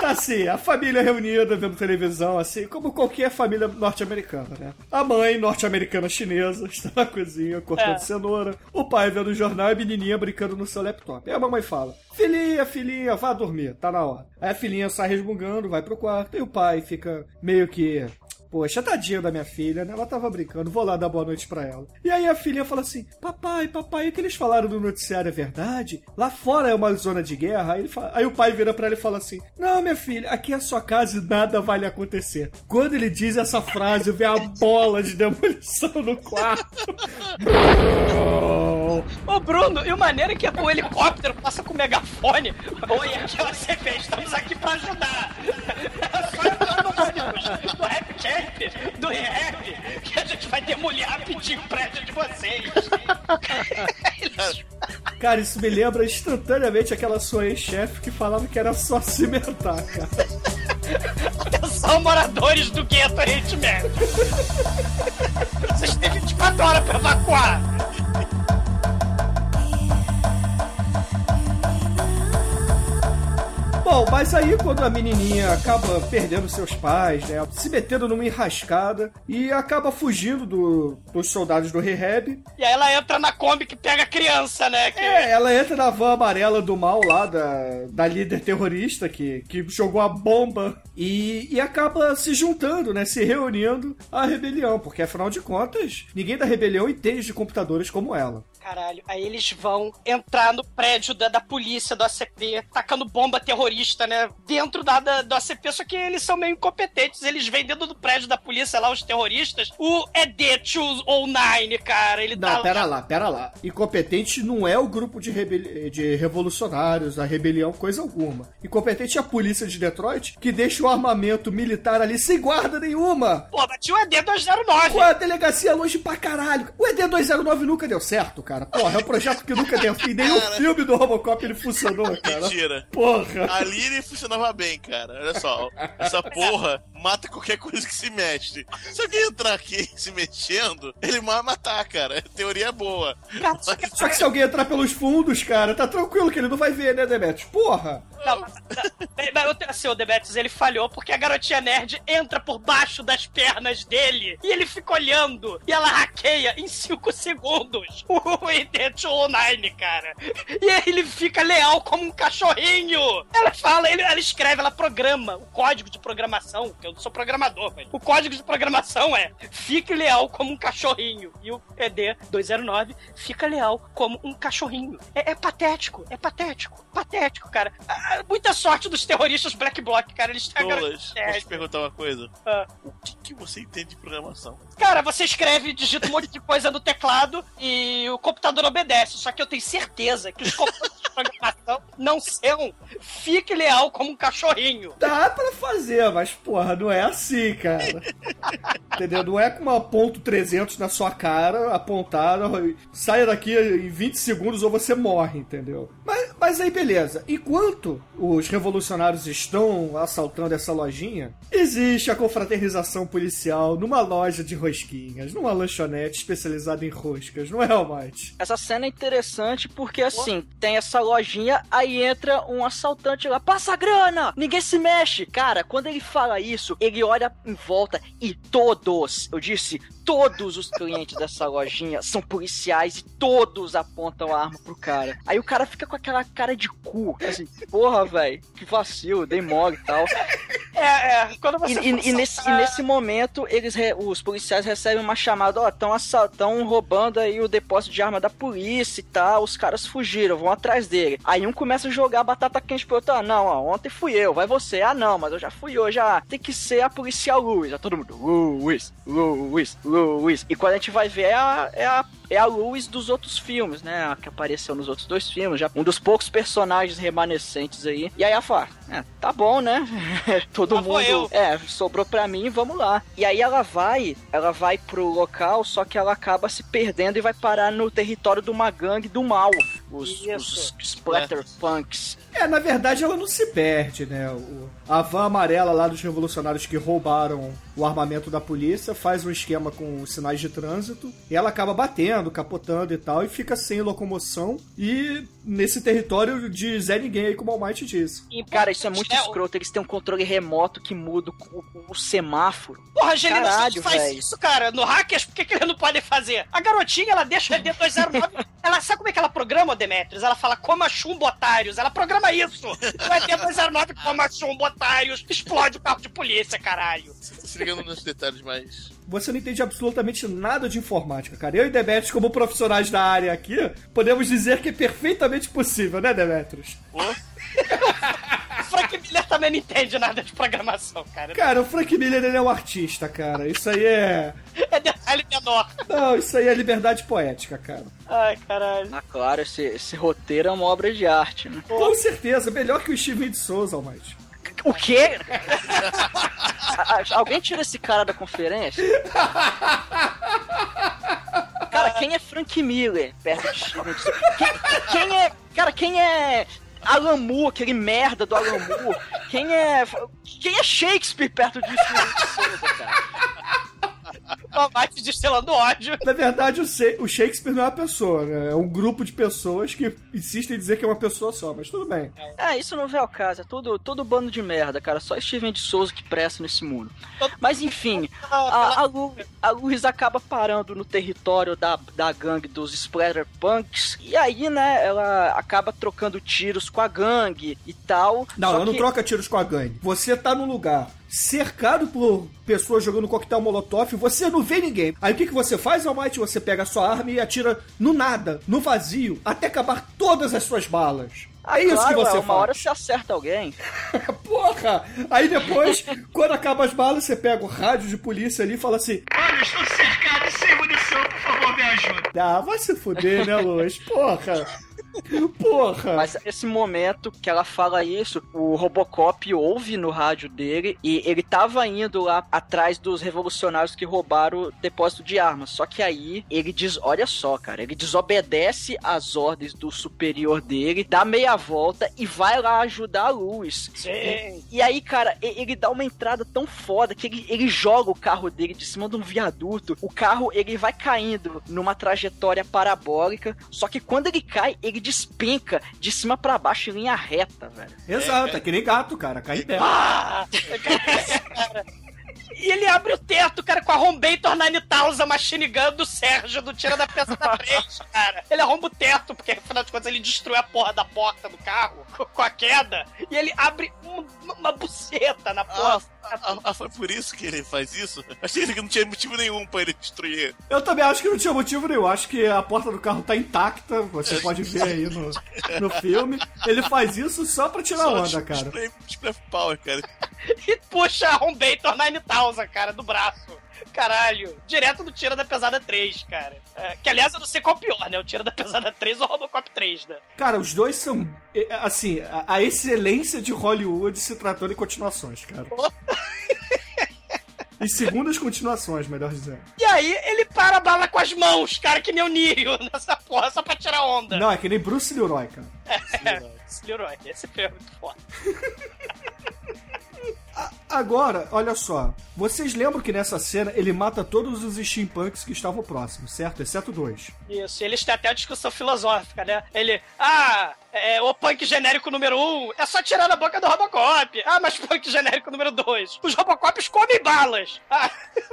S4: Tá assim, a família reunida vendo televisão, assim, como qualquer família norte-americana, né? A mãe norte-americana chinesa [laughs] está na cozinha cortando
S3: É.
S4: cenoura, o pai vendo o jornal e a menininha brincando no seu laptop. Aí a mamãe fala: Filhinha, filhinha, vá dormir, tá na hora. Aí a filhinha sai resmungando, vai pro quarto, e o pai fica meio que. Poxa, tadinha da minha filha, né? Ela tava brincando, vou lá dar boa noite pra ela. E aí a filhinha fala assim: Papai, papai, o que eles falaram no noticiário é verdade? Lá fora é uma zona de guerra. Aí, fala- aí o pai vira pra ela e fala assim: Não, minha filha, aqui é a sua casa e nada vai lhe acontecer. Quando ele diz essa frase, vem a bola de demolição no quarto. [laughs]
S3: Ô, Bruno, e o maneiro é que o helicóptero passa com o megafone. Oi, aqui é o CP, estamos aqui pra ajudar. É só entrar no ônibus do Rap Camp, do Rap, que a gente vai demolir rapidinho o prédio de vocês.
S4: Cara, isso me lembra instantaneamente aquela sua ex-chefe que falava que era só cimentar, cara.
S3: Atenção, moradores do gueto Médio. Vocês têm 24 horas pra evacuar.
S4: Bom, mas aí quando a menininha acaba perdendo seus pais, né, se metendo numa enrascada e acaba fugindo do- dos soldados do rehab,
S3: E aí ela entra na Kombi que pega a criança, né? Que...
S4: é, ela entra na van amarela do mal lá da, da líder terrorista que, que jogou a bomba e, e acaba se juntando, né, se reunindo à rebelião, porque afinal de contas, ninguém da rebelião entende de computadores como ela.
S3: Caralho, aí eles vão entrar no prédio da, da polícia, do ACP, tacando bomba terrorista né? Dentro da, da, do ACP, só que eles são meio incompetentes. Eles vêm dentro do prédio da polícia lá, os terroristas. O ED-209, cara, ele tá
S4: Não, pera lá, pera lá. Incompetente não é o grupo de, rebeli- de revolucionários, a rebelião, coisa alguma. Incompetente é a polícia de Detroit, que deixa o armamento militar ali sem guarda nenhuma.
S3: Pô, mas tinha o ED-209.
S4: Com a delegacia longe pra caralho. O ED-209 nunca deu certo, cara. Porra, é um projeto que nunca deu fim. Nenhum
S5: Cara.
S4: filme do Robocop ele funcionou, cara.
S5: Mentira.
S4: Porra.
S5: Ali ele funcionava bem, cara. Olha só, essa porra mata qualquer coisa que se mexe. Se alguém entrar aqui [laughs] se mexendo, ele vai matar, cara. A teoria é boa. Mas-
S4: Só que se alguém entrar pelos fundos, cara, tá tranquilo que ele não vai ver, né, Demetrius? Porra.
S3: Não, mas, mas, assim, o Demetrius, ele falhou porque a garotinha nerd entra por baixo das pernas dele e ele fica olhando e ela hackeia em 5 segundos [laughs] o ED-209, cara. E aí ele fica leal como um cachorrinho. Ela fala, ele- ela escreve, ela programa o código de programação, que eu não sou programador, mas o código de programação é fique leal como um cachorrinho. E o ED-209 fica leal como um cachorrinho. É, é patético, é patético, patético, cara. Ah, muita sorte dos terroristas Black Bloc, cara. Eles garota
S5: posso te perguntar uma coisa?
S3: Ah.
S5: O que, que você entende de programação?
S3: Cara, você escreve, digita um monte de coisa no teclado e o computador obedece. Só que eu tenho certeza que os computadores de programação não são fique leal como um cachorrinho.
S4: Dá pra fazer, mas porra, não é assim, cara. [laughs] Entendeu? Não é com uma ponto 300 na sua cara, apontada, saia daqui em 20 segundos ou você morre, entendeu? Mas, mas aí beleza. Enquanto os revolucionários estão assaltando essa lojinha, existe a confraternização policial numa loja de rosquinhas, numa lanchonete especializada em roscas, não é, Almighty?
S6: Essa cena é interessante porque, assim, tem essa lojinha, aí entra um assaltante lá, passa a grana, ninguém se mexe. Cara, quando ele fala isso, ele olha em volta e todos, eu disse, todos os clientes dessa lojinha são policiais e todos apontam a arma pro cara. Aí o cara fica com aquela cara de cu, assim, porra, velho, que vacilo, dei mole e tal.
S3: É, é. Quando
S6: E,
S3: você
S6: e- e nesse, e nesse momento, eles re- os policiais recebem uma chamada, ó, estão tão roubando aí o depósito de arma da polícia e tal, os caras fugiram, vão atrás dele. Aí um começa a jogar batata quente pro outro, ah, não, ó, ontem fui eu, vai você, ah, não, mas eu já fui hoje, ah, tem que ser a policial Luiz, a todo mundo, Luiz, Luiz, Luiz. E quando a gente vai ver, é a, é a é a Luiz dos outros filmes, né? A que apareceu nos outros dois filmes, já um dos poucos personagens remanescentes aí. E aí ela fala, é, tá bom, né? [laughs] Todo
S3: Lá vou
S6: mundo.
S3: eu.
S6: É, sobrou pra mim, vamos lá. E aí ela vai, ela vai pro local, só que ela acaba se perdendo e vai parar no território de uma gangue do mal. Os, os Splatterpunks.
S4: É, na verdade ela não se perde, né? O- a van amarela lá dos revolucionários que roubaram o armamento da polícia faz um esquema com os sinais de trânsito e ela acaba batendo, capotando e tal, e fica sem locomoção e nesse território de Zé Ninguém aí, como o Almighty disse.
S6: Cara, isso é muito
S3: o-
S6: escroto. Eles têm um controle remoto que muda o, o- o semáforo.
S3: Porra, Angelina,
S6: Caralho,
S3: faz
S6: velho.
S3: isso, cara, no Hackers, por que, que eles não podem fazer? A garotinha, ela deixa o ED209. [laughs] ela sabe como é que ela programa, Demetrius? Ela fala, coma chumbo, otários. Ela programa isso. O ED209 coma chumbo, otários. Explode o carro de polícia, caralho.
S5: Se ligando nos detalhes mais.
S4: Você não entende absolutamente nada de informática, cara. Eu e Demetrius, como profissionais da área aqui, podemos dizer que é perfeitamente possível, né, Demetrius? [laughs]
S3: Frank Miller também não entende nada de programação, cara.
S4: Cara, o Frank Miller ele é um artista, cara. Isso aí é. [laughs]
S3: É detalhe menor.
S4: Não, isso aí é liberdade poética, cara.
S3: Ai, caralho.
S6: Ah, claro, esse, esse roteiro é uma obra de arte, né?
S4: Com certeza, melhor que o Steven de Souza, Almighty.
S6: O quê? Alguém tira esse cara da conferência? Cara, quem é Frank Miller perto de Steven? Quem, quem é. Cara, quem é. Alan Moore, aquele merda do Alan Moore. Quem é. Quem é Shakespeare perto de Steven Souza, cara? [laughs]
S3: O Mate destilando ódio.
S4: Na verdade, o, Shakespeare não é uma pessoa, né? É um grupo de pessoas que insistem em dizer que é uma pessoa só, mas tudo bem.
S6: É, isso não vem ao caso, é tudo, todo bando de merda, cara. Só Steven de Souza que presta nesse mundo. Mas enfim, [laughs] a, a, Lu, a Luz acaba parando no território da, da gangue dos Splatterpunks. E aí, né, ela acaba trocando tiros com a gangue e tal.
S4: Não, ela não
S6: que-
S4: troca tiros com a gangue. Você tá num lugar cercado por pessoas jogando coquetel molotov, você não vê ninguém. Aí o que, que você faz, Almighty? Você pega a sua arma e atira no nada, no vazio, até acabar todas as suas balas. É isso
S6: claro,
S4: que você
S6: uma
S4: faz.
S6: hora você acerta alguém. [laughs]
S4: Porra! Aí depois, [laughs] quando acaba as balas, você pega o rádio de polícia ali e fala assim:
S1: Olha, estou cercado e sem munição, por favor, me ajuda.
S4: Ah, vai se fuder, né, Luz? Porra! Porra!
S6: Mas esse momento que ela fala isso, o Robocop ouve no rádio dele e ele tava indo lá atrás dos revolucionários que roubaram o depósito de armas. Só que aí ele diz, olha só, cara, ele desobedece às ordens do superior dele, dá meia volta e vai lá ajudar a Luz.
S3: Sim.
S6: E aí, cara, e- ele dá uma entrada tão foda que ele, ele joga o carro dele de cima de um viaduto. O carro, ele vai caindo numa trajetória parabólica. Só que quando ele cai, ele despenca de cima pra baixo em linha reta, velho.
S4: Exato, é que nem gato, cara, cai em pé.
S3: Ah! [laughs] E ele abre o teto, cara, com a Rombator 9000 Machine Gun do Sérgio, do Tira da Peça da Frente, [laughs] cara. Ele arromba o teto, porque afinal de contas ele destruiu a porra da porta do carro co- [laughs] com a queda. E ele abre um- uma buceta na
S5: Ah,
S3: porta.
S5: ah, ah, foi por isso que ele faz isso? Achei que não tinha motivo nenhum pra ele destruir.
S4: Eu também acho que não tinha motivo nenhum. Acho que a porta do carro tá intacta. Você [laughs] pode ver aí no, no filme. Ele faz isso só pra tirar
S5: Só
S4: onda, cara.
S5: Display, power, cara.
S3: E puxa a Rombator 9000, cara, do braço. Caralho, direto do Tira da Pesada 3, cara. É, que aliás eu não sei qual é pior, né? O Tira da Pesada 3 ou o Robocop 3, né?
S4: Cara, os dois são, é, assim, a, excelência de Hollywood se tratando em continuações, cara. E segundas continuações, melhor dizendo.
S3: E aí ele para a bala com as mãos, cara, que nem o Neo nessa porra, só pra tirar onda.
S4: Não, é que nem Bruce Leroy, cara.
S3: É, esse Leroy, esse filme é muito foda. [laughs]
S4: Agora, olha só. Vocês lembram que nessa cena ele mata todos os steampunks que estavam próximos, certo? Exceto dois.
S3: Isso, e eles têm até uma discussão filosófica, né? Ele, ah, é, o punk genérico número um é só tirar na boca do Robocop. Ah, mas punk genérico número dois, os Robocops comem balas. [laughs] Ah,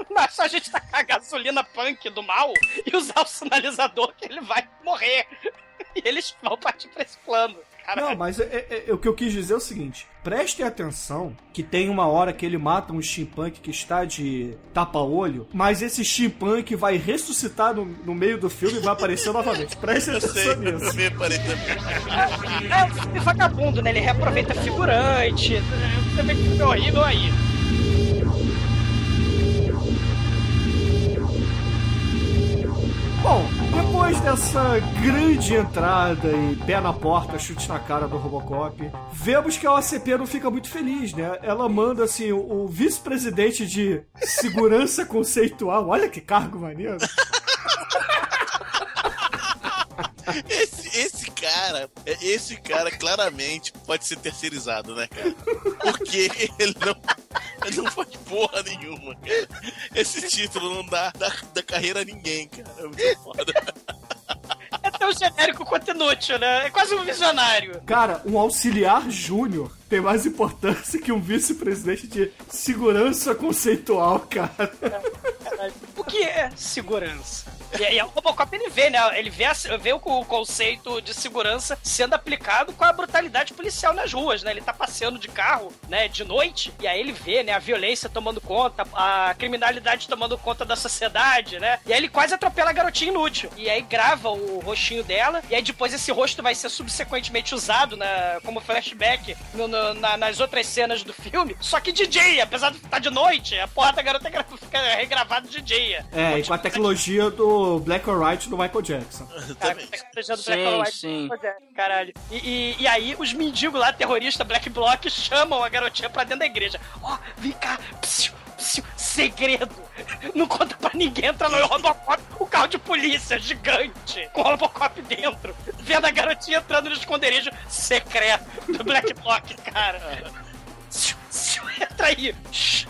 S3: mas só a gente tacar a gasolina punk do mal e usar o sinalizador que ele vai morrer. [laughs] E eles vão partir pra esse plano. Caralho.
S4: Não, mas é- é- é- o que eu quis dizer é o seguinte: prestem atenção que tem uma hora que ele mata um steampunk que está de tapa-olho, mas esse steampunk vai ressuscitar no, no meio do filme e vai aparecer novamente. Prestem
S5: Eu sei,
S4: atenção
S5: eu
S4: nisso.
S5: também.
S3: É um filme vagabundo, né? Ele reaproveita figurante. Você vê que filme horrível aí.
S4: Bom, dessa grande entrada e pé na porta, chute na cara do Robocop, vemos que a OCP não fica muito feliz, né? Ela manda, assim, o, o vice-presidente de segurança [laughs] conceitual, olha que cargo maneiro.
S5: Esse, esse cara, esse cara claramente pode ser terceirizado, né, cara? Porque ele não, [laughs] não faz porra nenhuma, cara. Esse título não dá, dá, dá carreira a ninguém, cara. É muito foda. [laughs]
S3: É tão genérico quanto inútil, né? É quase um visionário.
S4: Cara, um auxiliar júnior tem mais importância que um vice-presidente de segurança conceitual, cara.
S3: Caralho. [laughs] O que é segurança? E aí o Robocop ele vê, né? Ele vê, vê o, o conceito de segurança sendo aplicado com a brutalidade policial nas ruas, né? Ele tá passeando de carro, né, de noite, e aí ele vê, né, a violência tomando conta, a criminalidade tomando conta da sociedade, né? E aí ele quase atropela a garotinha inútil. E aí grava o rostinho dela, e aí depois esse rosto vai ser subsequentemente usado na, como flashback no- no- na- nas outras cenas do filme. Só que DJ, apesar de estar de noite, a porra da garota gra- fica regravada de DJ.
S4: É, e com a tecnologia do Black or White do Michael Jackson. [laughs]
S3: Cara,
S5: Também.
S3: tecnologia do
S6: Sim,
S3: Black or White.
S6: sim.
S3: Caralho. E, e, e aí, os mendigos lá, terroristas Black Bloc, chamam a garotinha pra dentro da igreja. Ó, vem cá, psiu, psiu, segredo. Não conta pra ninguém, entra no Robocop, o carro de polícia gigante, com o Robocop dentro, vendo a garotinha entrando no esconderijo secreto do Black Bloc, cara. [laughs] Psiu, psiu, entra aí. Shhh.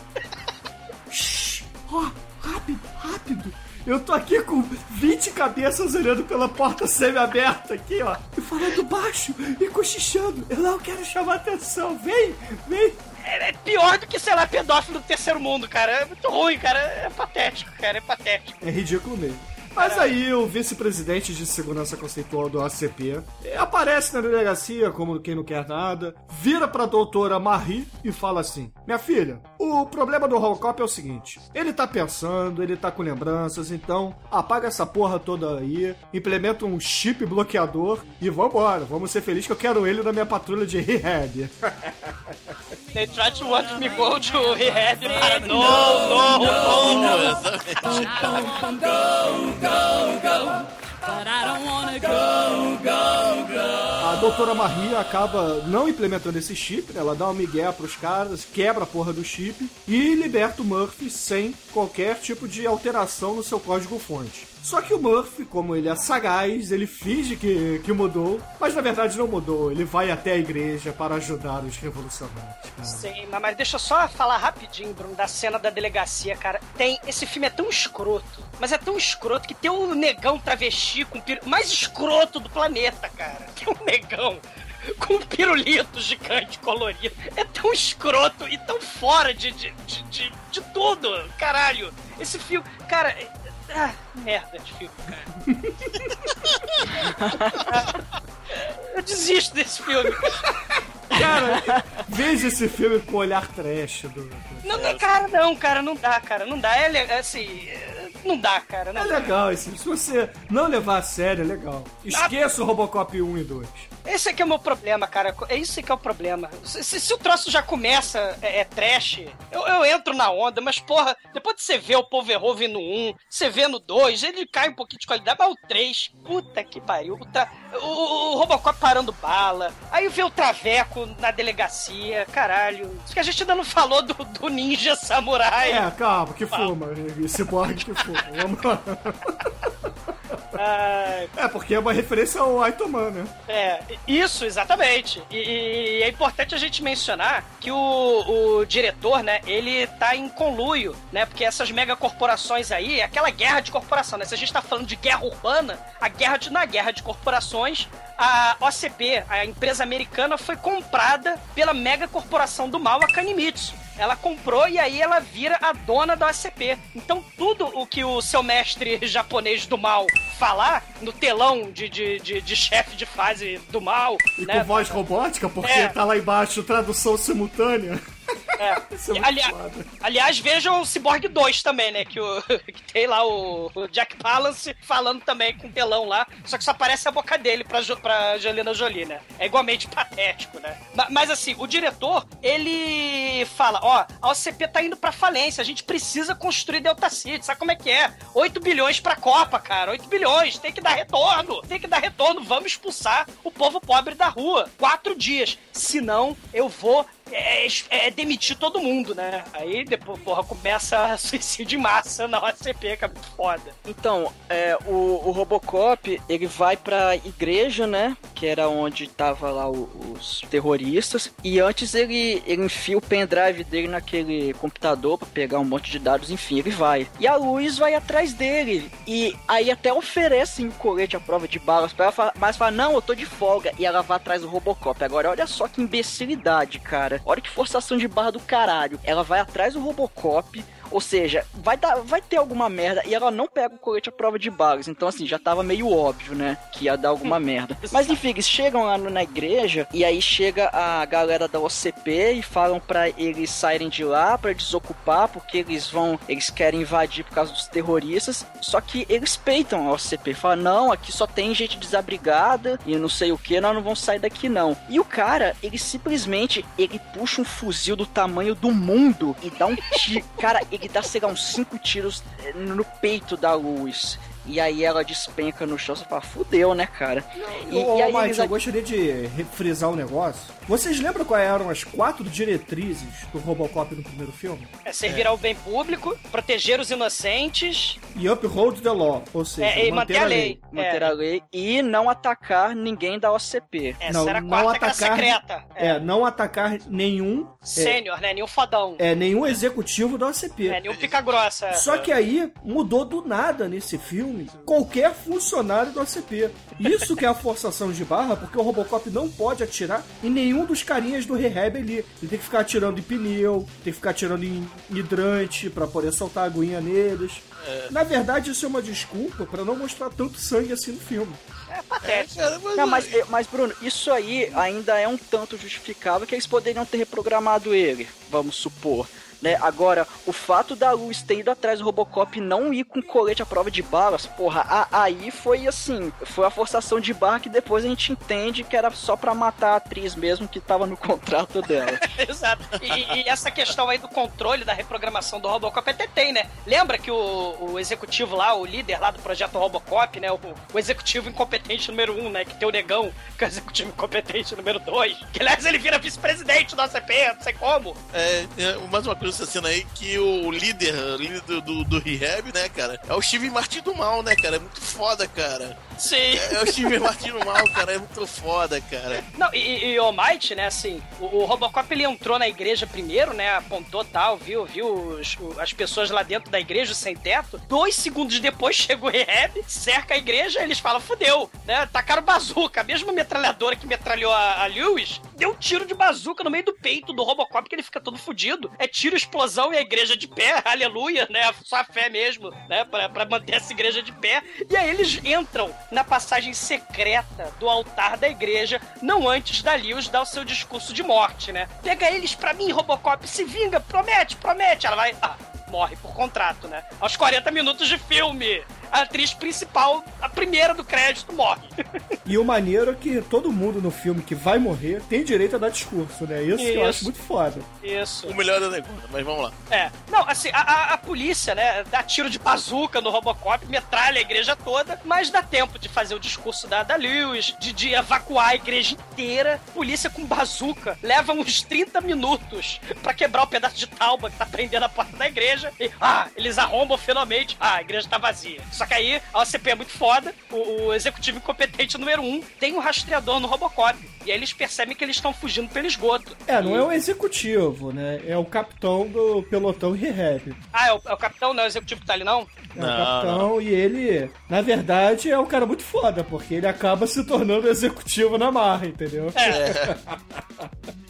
S4: Rápido, rápido! Eu tô aqui com 20 cabeças olhando pela porta semi-aberta aqui, ó. E falando baixo e cochichando. Eu não quero chamar atenção. Vem, vem.
S3: É, é pior do que, sei lá, pedófilo do terceiro mundo, cara. É muito ruim, cara. É patético, cara. É patético.
S4: É ridículo mesmo. Mas aí o vice-presidente de segurança conceitual do ACP aparece na delegacia como quem não quer nada, vira pra doutora Marie e fala assim: Minha filha, o problema do Robocop é o seguinte: ele tá pensando, ele tá com lembranças, então apaga essa porra toda aí, implementa um chip bloqueador e vambora. Vamos ser felizes que eu quero ele na minha patrulha de rehab.
S3: They try to want me go to rehab. No, no, no, no.
S4: A doutora Maria acaba não implementando esse chip, né? ela dá um migué pros caras, quebra a porra do chip e liberta o Murphy sem qualquer tipo de alteração no seu código-fonte. Só que o Murphy, como ele é sagaz, ele finge que, que mudou, mas na verdade não mudou. Ele vai até a igreja para ajudar os revolucionários. cara.
S3: Sim, mas- deixa eu só falar rapidinho, Bruno, da cena da delegacia, cara. Tem. Esse filme é tão escroto, mas é tão escroto que tem um negão travesti com o mais escroto do planeta, cara. [laughs] Tem um negão. Com um pirulito gigante colorido. É tão escroto e tão fora de, de, de, de, de tudo. Caralho. Esse filme. Cara. É- Ah, merda de filme, cara. [laughs] Eu desisto desse filme.
S4: Cara, [laughs] veja esse filme com o olhar trash do.
S3: Não, não, cara, não, cara, não dá, cara, não dá. É, le- assim, é, não dá, cara, não
S4: É
S3: dá.
S4: legal esse filme. Se você não levar a sério, é legal. Esqueça o Robocop 1 e 2.
S3: Esse aqui é o meu problema, cara. É isso que é o problema. Se, se- o troço já começa é, é trash, eu, eu entro na onda, mas porra, depois de você ver o Poverhoven no 1, você vê no 2, ele cai um pouquinho de qualidade, mas o 3, puta que pariu. O, tra- o- o Robocop parando bala, aí vê o Traveco na delegacia, caralho. Isso que a gente ainda não falou do, do Ninja Samurai.
S4: É, calma, que fuma. Esse borg que fuma. Vamos lá. [laughs]
S3: Ai,
S4: É, porque é uma referência ao Aitoman, né?
S3: É, isso, exatamente. E, e é importante a gente mencionar que o, o diretor, né, ele tá em conluio, né, porque essas megacorporações aí, é aquela guerra de corporação, né, se a gente tá falando de guerra urbana, a guerra de, na guerra de corporações, a OCP, a empresa americana, foi comprada pela megacorporação do mal, a Kanimitsu. Ela comprou e aí ela vira a dona da OCP. Então tudo o que o seu mestre [laughs] japonês do mal falar no telão de, de, de, de chefe de fase do mal,
S4: E
S3: né?
S4: com voz robótica, porque
S3: É.
S4: tá lá embaixo tradução simultânea.
S3: É. [laughs]
S4: É
S3: ali- aliás, vejam o Cyborg 2 também, né? Que, o, [laughs] que tem lá o, o Jack Palance falando também com o telão lá, só que só aparece a boca dele pra, pra Angelina Jolie, né? É igualmente patético, né? Ma- Mas, assim, o diretor, ele fala, ó, a OCP tá indo pra falência, a gente precisa construir Delta City, sabe como é que é? 8 bilhões pra Copa, cara, 8 bilhões, tem que dar retorno, tem que dar retorno, vamos expulsar o povo pobre da rua. Quatro dias, senão eu vou é, é demitir todo mundo, né? Aí depois, porra, começa [laughs] suicídio em massa na OCP, que é foda.
S6: Então, é, o, o Robocop, ele vai pra igreja, né? Que era onde tava lá o- os terroristas. E antes ele, ele enfia o pendrive dele naquele computador pra pegar um monte de dados, enfim, ele vai. E a Luz vai atrás dele. E aí até oferecem o colete à prova de balas pra ela, mas fala, não, eu tô de folga. E ela vai atrás do Robocop. Agora, olha só que imbecilidade, cara. Olha que forçação de barra do caralho. Ela vai atrás do Robocop. Ou seja, vai, dar, vai ter alguma merda e ela não pega o colete à prova de balas. Então, assim, já tava meio óbvio, né? Que ia dar alguma merda. Mas enfim, eles chegam lá na igreja e aí chega a galera da OCP e falam pra eles saírem de lá pra desocupar, porque eles vão. Eles querem invadir por causa dos terroristas. Só que eles peitam a OCP. Falam, não, aqui só tem gente desabrigada e não sei o que, nós não vamos sair daqui não. E o cara, ele simplesmente ele puxa um fuzil do tamanho do mundo e dá um tiro. [laughs] cara, ele dá, sei lá, uns cinco tiros eh, no peito da luz. E aí ela despenca no chão, você fala, fudeu, né, cara? E,
S4: Ô,
S6: e aí
S4: Mike,
S6: eles
S4: eu gostaria de refrisar um negócio. Vocês lembram quais eram as quatro diretrizes do Robocop no primeiro filme?
S3: É servir ao bem público, proteger os inocentes,
S4: E uphold the law, ou seja,
S3: é, e manter a lei.
S6: manter
S3: é,
S6: a lei e não atacar ninguém da OCP.
S3: essa
S4: Não,
S3: era a
S4: não atacar-
S3: secreta.
S4: É, não atacar nenhum,
S3: Sênior, né? Nenhum fodão.
S4: é, nenhum executivo da OCP.
S3: É, nenhum pica grossa. é.
S4: Só que aí mudou do nada nesse filme qualquer funcionário do ACP. Isso que é a forçação de barra, porque o Robocop não pode atirar em nenhum dos carinhas do Rehab ali. Ele tem que ficar atirando em pneu, tem que ficar atirando em hidrante pra poder soltar a aguinha neles. Na verdade, isso é uma desculpa pra não mostrar tanto sangue assim no filme.
S3: É patético.
S5: Cara, mas,
S6: Não, mas, mas, Bruno, isso aí ainda é um tanto justificável que eles poderiam ter reprogramado ele, vamos supor. Né? Agora, o fato da Luz ter ido atrás do Robocop e não ir com colete à prova de balas, porra, a- aí foi assim, foi a forçação de barra que depois a gente entende que era só pra matar a atriz mesmo que tava no [laughs] contrato dela. [laughs]
S3: Exato. E, e essa questão aí do controle da reprogramação do Robocop até tem, né? Lembra que o, o executivo lá, o líder lá do projeto Robocop, né? O, o executivo incompetente número um, né? Que tem o negão, que é o executivo incompetente número dois. Que aliás ele vira vice-presidente do ACP, não sei como.
S5: É, é, mais uma coisa dessa cena aí, que o líder, líder do, do, do Rehab, né, cara, é o Steve Martin do mal, né, cara? É muito foda, cara.
S3: Sim.
S5: É o Steve Martin do mal, cara. É muito foda, cara.
S3: Não, e, e, o Might, né, assim, o, o Robocop ele entrou na igreja primeiro, né, apontou tal, viu, viu os- o- as pessoas lá dentro da igreja sem teto. Dois segundos depois [laughs] chega o Rehab, cerca a igreja, eles falam, fudeu, né, tacaram bazuca. A mesma metralhadora que metralhou a, a Lewis, deu um tiro de bazuca no meio do peito do Robocop, que ele fica todo fudido. É tiro, explosão e a igreja de pé, [laughs] aleluia, né, só a fé mesmo, né, pra, pra manter essa igreja de pé. E aí eles entram na passagem secreta do altar da igreja, não antes da Lewis dar o seu discurso de morte, né? Pega eles pra mim, Robocop, se vinga, promete, promete. Ela vai. Ah, morre por contrato, né? Aos 40 minutos de filme. A atriz principal, a primeira do crédito, morre.
S4: E o maneiro é que todo mundo no filme que vai morrer tem direito a dar discurso, né? Isso, que eu
S3: Isso.
S4: acho muito foda.
S3: Isso.
S5: O melhor da negócio, mas vamos lá.
S3: É. Não, assim, a, a- a polícia, né, dá tiro de bazuca no Robocop, metralha a igreja toda, mas dá tempo de fazer o discurso da, da Lewis, de, de evacuar a igreja inteira. Polícia com bazuca leva uns 30 minutos pra quebrar o pedaço de tauba que tá prendendo a porta da igreja. E, ah, eles arrombam finalmente. Ah, a igreja tá vazia. Só que aí, a OCP é muito foda, o, o executivo incompetente número um tem um rastreador no Robocop. E aí eles percebem que eles estão fugindo pelo esgoto.
S4: É, não é o executivo, né? É o capitão do pelotão Rehab.
S3: Ah, é o, é o capitão, não é o executivo que tá ali, não?
S4: É
S5: Não,
S4: o capitão e ele, na verdade, é um cara muito foda, porque ele acaba se tornando executivo na marra, entendeu?
S3: É,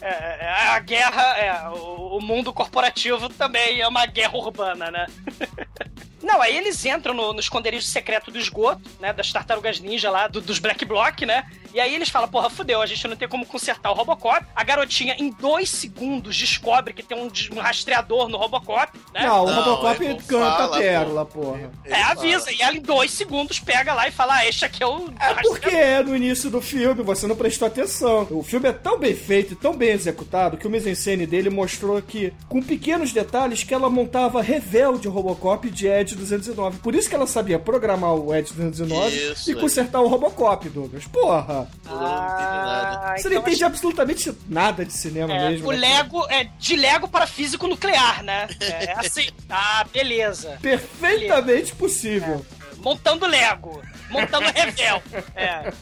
S3: [laughs] é, a guerra, é, o, o mundo corporativo também é uma guerra urbana, né? [laughs] Não, aí eles entram no, no esconderijo secreto do esgoto, né? Das tartarugas ninja lá, do- dos Black Block, né? E aí eles falam, porra, fudeu, a gente não tem como consertar o Robocop. A garotinha, em dois segundos, descobre que tem um, um rastreador no Robocop, né?
S4: Não, o
S5: Não,
S4: Robocop
S5: ele não
S4: canta
S5: fala,
S4: a pérola, porra.
S5: Ele
S3: é,
S5: fala.
S3: avisa. E ela, em dois segundos, pega lá e fala, ah, este aqui é o
S4: É porque é no início do filme, você não prestou atenção. O filme é tão bem feito e tão bem executado que o mise-en-scène dele mostrou que, com pequenos detalhes, que ela montava revel de Robocop de Ed 209. Por isso que ela sabia programar o Ed 209
S5: Isso,
S4: e
S5: é.
S4: consertar o Robocop, Douglas. Porra!
S5: Não.
S3: Ah,
S4: Você não
S3: então
S4: entende absolutamente nada de cinema
S3: É,
S4: mesmo.
S3: o
S4: né?
S3: Lego é de Lego para físico nuclear, né? É [laughs] assim. Ah, beleza.
S4: Perfeitamente possível.
S3: Montando Lego. Montando Revel. É.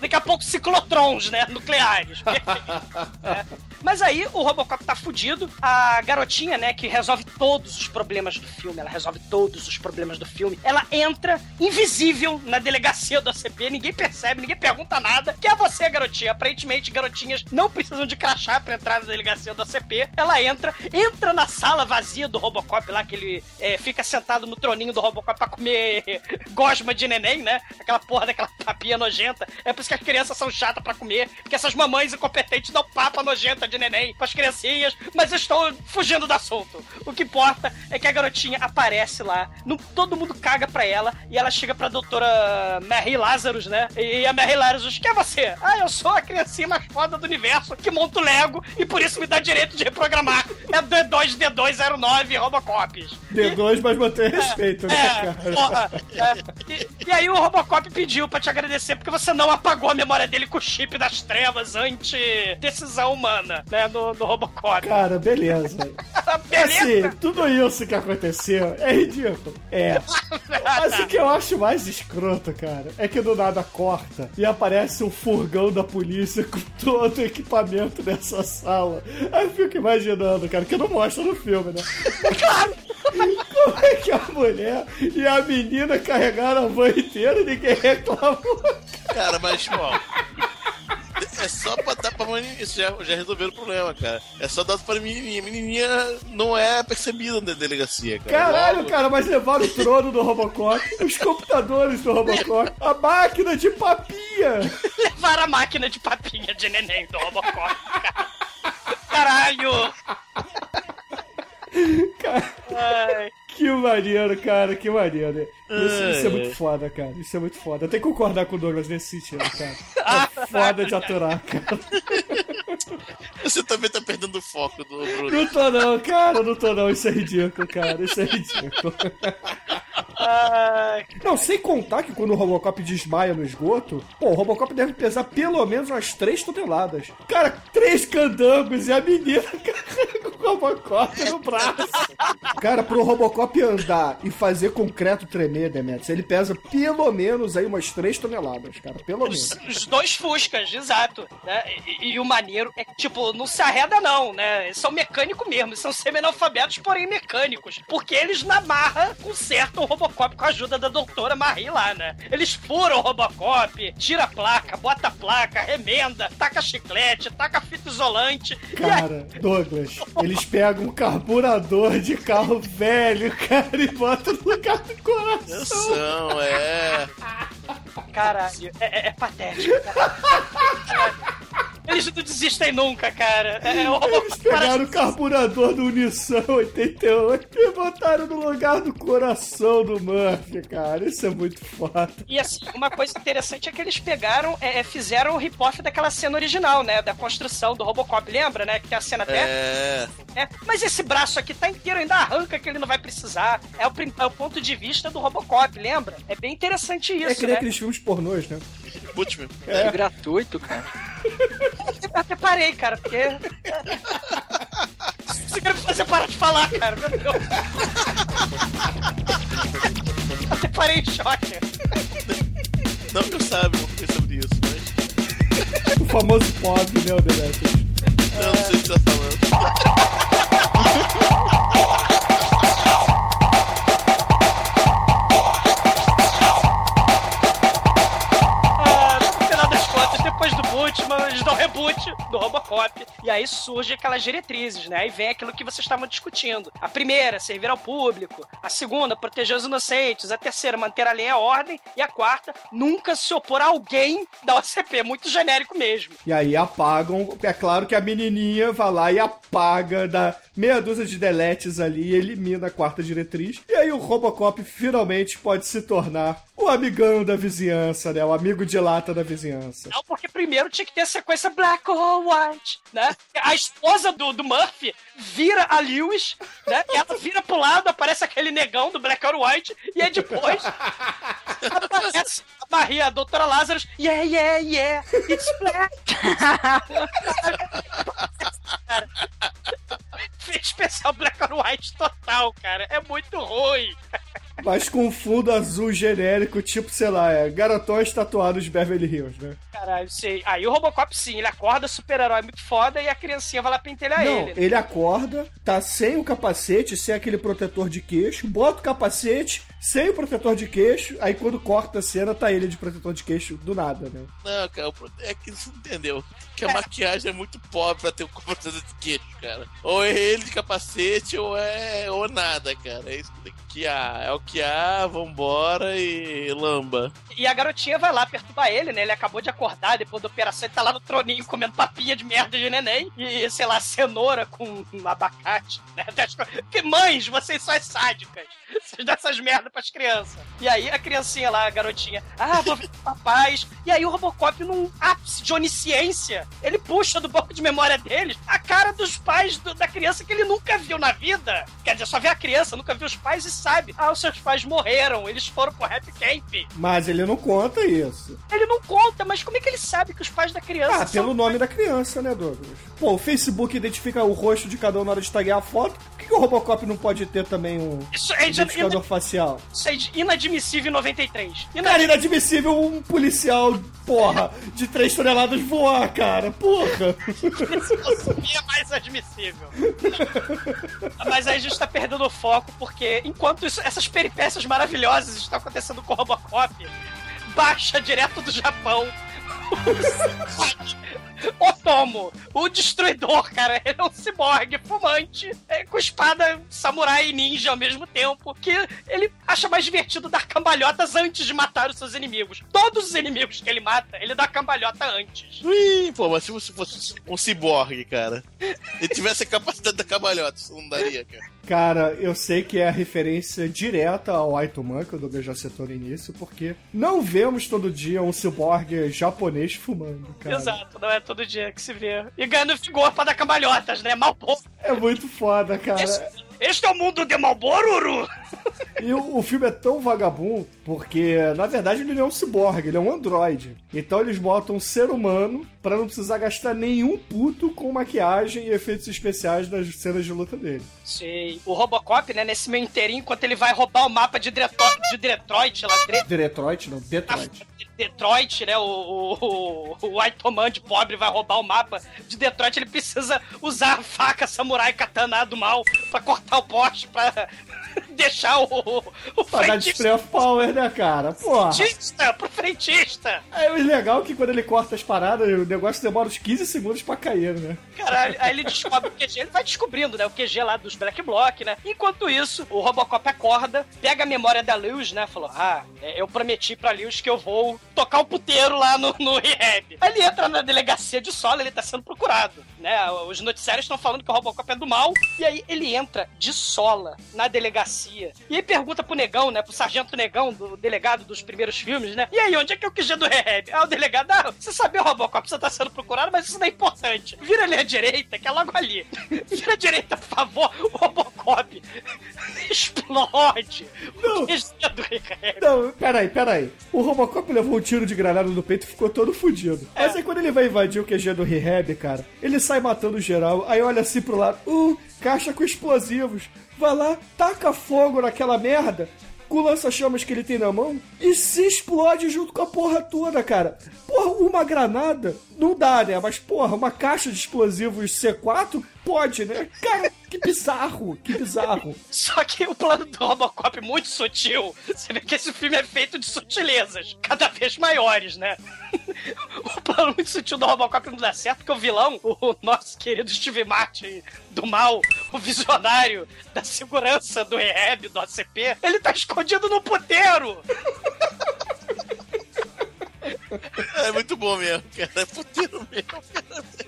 S3: Daqui a pouco ciclotrons, né? Nucleares. [laughs] É. Mas aí o Robocop tá fudido. A garotinha, né, que resolve todos os problemas do filme. Ela resolve todos os problemas do filme. Ela entra invisível na delegacia do ACP. Ninguém percebe, ninguém pergunta nada. Que é você, garotinha. Aparentemente, garotinhas não precisam de crachá pra entrar na delegacia do ACP. Ela entra, entra na sala vazia do Robocop lá, que ele é, fica sentado no troninho do Robocop pra comer gosma de neném, né? Aquela porra daquela papinha nojenta. É por isso que as crianças são chatas pra comer. Porque essas mamães incompetentes dão papa nojenta de neném pras criancinhas. Mas eu estou fugindo do assunto. O que importa é que a garotinha aparece lá. não- todo mundo caga pra ela. E ela chega pra doutora Mary Lazarus, né? E a Mary Lazarus, quem é você? Ah, eu sou a criancinha mais foda do universo que monta o Lego e por isso me dá direito de reprogramar. É D2D209 Robocops.
S4: D2, mas mantém respeito, né,
S3: É,
S4: cara?
S3: porra. é. E, e aí o Robocop pediu pra te agradecer porque você não apagou a memória dele com o chip das trevas anti-decisão humana, né, no, no Robocop.
S4: Cara, beleza. [laughs]
S3: Beleza?
S4: Assim, tudo isso que aconteceu é ridículo. É. [laughs] Mas o que eu acho mais escroto, cara, é que do nada corta e aparece um furgão da polícia com todo o equipamento dessa sala. Aí eu fico imaginando, cara, que não mostra no filme, né? Claro! [laughs] Como é que a mulher e a menina carregaram a van inteira e ninguém reclamou?
S5: Cara, mas, ó. É só pra dar pra menininha. Isso já, já resolveu o problema, cara. É só dar pra menininha. Menininha não é percebida na delegacia, cara.
S4: Caralho,
S5: Logo-
S4: cara, mas levaram o trono do Robocop, os computadores do Robocop, a máquina de papinha.
S3: Levaram a máquina de papinha de neném do Robocop, cara. Caralho! Ai,
S4: Que maneiro, cara, que maneiro. Isso, isso é muito foda, cara. Isso é muito foda. Eu tenho que concordar com o Douglas nesse sentido, cara. [laughs] É foda de aturar, cara.
S5: Você também tá perdendo o foco do Bruno.
S4: Não tô não, cara, não tô não. Isso é ridículo, cara. Isso é ridículo. Não, sem contar que quando o Robocop desmaia no esgoto, pô, o Robocop deve pesar pelo menos umas 3 toneladas. Cara, três candangos e a menina carrega [laughs] o Robocop no braço. Cara, pro Robocop andar e fazer concreto tremer, Demetrius, ele pesa pelo menos aí umas 3 toneladas, cara. Pelo
S3: Os,
S4: menos.
S3: os dois Fuscas, exato. Né? E, e o maneiro é que, tipo, não se arreda, não, né? Eles são mecânicos mesmo, eles são semi-analfabetos, porém mecânicos. Porque eles, na marra, consertam o Robocop com a ajuda da doutora Marie lá, né? Eles furam o Robocop, tira a placa, bota a placa, remenda, taca chiclete, taca fita isolante. E aí,
S4: Cara, Douglas, eles pegam um carburador de carro velho, cara, e botam no lugar do coração.
S5: Atenção, é.
S3: caralho, é, é- é patético, cara. [laughs] Eles não desistem nunca, cara. É, é
S4: Eles pegaram o carburador do Unisson 88 e botaram no lugar do coração do Murphy, cara. Isso é muito foda.
S3: E assim, uma coisa interessante é que eles pegaram, é, é, fizeram o rip-off daquela cena original, né? Da construção do Robocop, lembra, né? Que tem a cena até.
S5: É.
S3: É. Mas esse braço aqui tá inteiro, ainda arranca que ele não vai precisar. É o, é o ponto de vista do Robocop, lembra? É bem interessante
S4: É
S3: isso,
S4: que nem
S3: né?
S4: aqueles filmes pornôs, né?
S5: Putz, meu.
S6: Que gratuito, cara.
S3: Eu até parei, cara, porque. Você quer me fazer parar de falar, cara? Meu Deus. Até parei em choque.
S5: Não que eu saiba uma coisa sobre isso, mas.
S4: O famoso pobre, né, o?
S5: Eu não sei o que você tá falando.
S3: Bootman, eles dão reboot do Robocop. E aí surge aquelas diretrizes, né? Aí vem aquilo que vocês estavam discutindo. A primeira, servir ao público. A segunda, proteger os inocentes. A terceira, manter a lei e a ordem. E a quarta, nunca se opor a alguém da OCP. Muito genérico mesmo.
S4: E aí apagam. É claro que a menininha vai lá e apaga, dá meia dúzia de deletes ali e elimina a quarta diretriz. E aí o Robocop finalmente pode se tornar o amigão da vizinhança, né? O amigo de lata da vizinhança.
S3: Não, porque primeiro tinha que ter a sequência Black or White, né? A esposa do, do Murphy vira a Lewis, né? Ela vira pro lado, aparece aquele negão do Black or White, e aí depois aparece a Maria, a doutora Lazarus, yeah, yeah, yeah, it's black. Cara, Especial Black or White total, cara. É muito ruim.
S4: Mas com fundo azul genérico, tipo, sei lá, é garotões tatuados de Beverly Hills, né?
S3: Caralho, sei. Aí o Robocop, sim, ele acorda super-herói muito foda e a criancinha vai lá pentelhar
S4: Não,
S3: ele.
S4: ele acorda, tá sem o capacete, sem aquele protetor de queixo, bota o capacete, sem o protetor de queixo, aí quando corta a cena, tá ele de protetor de queixo do nada, né?
S5: Não, cara, é que você entendeu. Que a maquiagem é muito pobre pra ter um [laughs] computador de queixo, cara. Ou é ele de capacete, ou é. ou nada, cara. É isso que tem que há. É o que há, vambora e lamba.
S3: E a garotinha vai lá perturbar ele, né? Ele acabou de acordar depois da operação, ele tá lá no troninho comendo papinha de merda de neném. E, sei lá, cenoura com um abacate, né? [laughs] Que mães, vocês são as sádicas. Vocês dão essas merdas pras crianças. E aí a criancinha lá, a garotinha, ah, vou ver papais. E aí o Robocop, num ápice de onisciência, ele puxa do banco de memória deles a cara dos pais do- da criança que ele nunca viu na vida. Quer dizer, só vê a criança, nunca viu os pais e sabe. Ah, os seus pais morreram, eles foram pro Happy Camp.
S4: Mas ele não conta isso.
S3: Ele não conta, mas como é que ele sabe que os pais da criança
S4: Ah, pelo nome da criança, né, Douglas? Pô, o Facebook identifica o rosto de cada um na hora de taguear a foto. Por que, o Robocop não pode ter também um
S3: Isso é,
S4: identificador facial?
S3: isso é inadmissível em 93.
S4: Cara, inadmissível um policial, porra, de 3 toneladas voar, cara. Porra.
S3: é mais admissível. Mas aí a gente tá perdendo o foco, porque enquanto isso- essas peripécias maravilhosas estão acontecendo com o Robocop, baixa direto do Japão. [laughs] Otomo, o destruidor, cara, [laughs] ele é um ciborgue fumante, é, com espada samurai e ninja ao mesmo tempo, que ele acha mais divertido dar cambalhotas antes de matar os seus inimigos. Todos os inimigos que ele mata, ele dá cambalhota antes.
S5: Ui, pô, mas se você fosse um ciborgue, cara, e tivesse a capacidade da cabalhota, você não daria, cara.
S4: Cara, eu sei que é a referência direta ao Aitoman, que o Douglas já citou no início, porque não vemos todo dia um ciborgue japonês fumando, cara.
S3: Exato, não é todo dia que se vê. E ganhando vigor pra dar cambalhotas, né? Mal povo.
S4: É muito foda, cara.
S3: Este, este é o mundo de Malboruru! [laughs]
S4: E o, o filme é tão vagabundo porque, na verdade, ele não é um ciborgue, ele é um androide. Então eles botam um ser humano pra não precisar gastar nenhum puto com maquiagem e efeitos especiais nas cenas de luta dele.
S3: Sei. O Robocop, né, nesse meio inteirinho, enquanto ele vai roubar o mapa de, Dreto de Detroit, lá, Dre
S4: Detroit, não, Detroit.
S3: Detroit, né? O, o, o, o Aitoman de pobre vai roubar o mapa de Detroit. Ele precisa usar a faca samurai katana do mal pra cortar o poste, pra deixar o, o
S4: Pra dar display of power, né, cara? Porra.
S3: frentista pro frentista.
S4: É o legal que quando ele corta as paradas, o negócio demora uns 15 segundos pra cair, né?
S3: Caralho, aí ele descobre o QG, ele vai descobrindo, né? O QG lá dos Black Block, né? Enquanto isso, o Robocop acorda, pega a memória da Lewis, né? Falou: Ah, é, eu prometi pra Lewis que eu vou tocar o puteiro lá no, no rehab. Aí ele entra na delegacia de solo, ele tá sendo procurado, né? Os noticiários estão falando que o Robocop é do mal, e aí ele entra de sola na delegacia. E aí pergunta pro negão, né? Pro sargento negão, do delegado dos primeiros filmes, né? E aí, onde é que é o QG do rehab? Aí o delegado, ah, você sabia, Robocop, você tá sendo procurado, mas isso não é importante. Vira ali à direita, que é logo ali. Vira à direita, por favor, o Robocop [laughs] explode.
S4: Não.
S3: O QG do rehab.
S4: Não, peraí, peraí. O Robocop levou um tiro de granada no peito e ficou todo fudido. Mas aí quando ele vai invadir o QG do Rehab, cara, ele sai matando geral, aí olha assim pro lado, uh, caixa com explosivos. Vai lá, taca fogo naquela merda, com o lança-chamas que ele tem na mão, e se explode junto com a porra toda, cara. Porra, uma granada não dá, né? Mas, porra, uma caixa de explosivos C4 pode, né? Cara, que bizarro, que bizarro.
S3: Só que o plano do Robocop é muito sutil. Você vê que esse filme é feito de sutilezas, cada vez maiores, né? O plano muito sutil do Robocop não dá certo, porque o vilão, o nosso querido Steve Martin do mal, o visionário da segurança do rehab, do ACP, ele tá escondido no puteiro! [laughs]
S5: É muito bom mesmo, cara. É puteiro mesmo.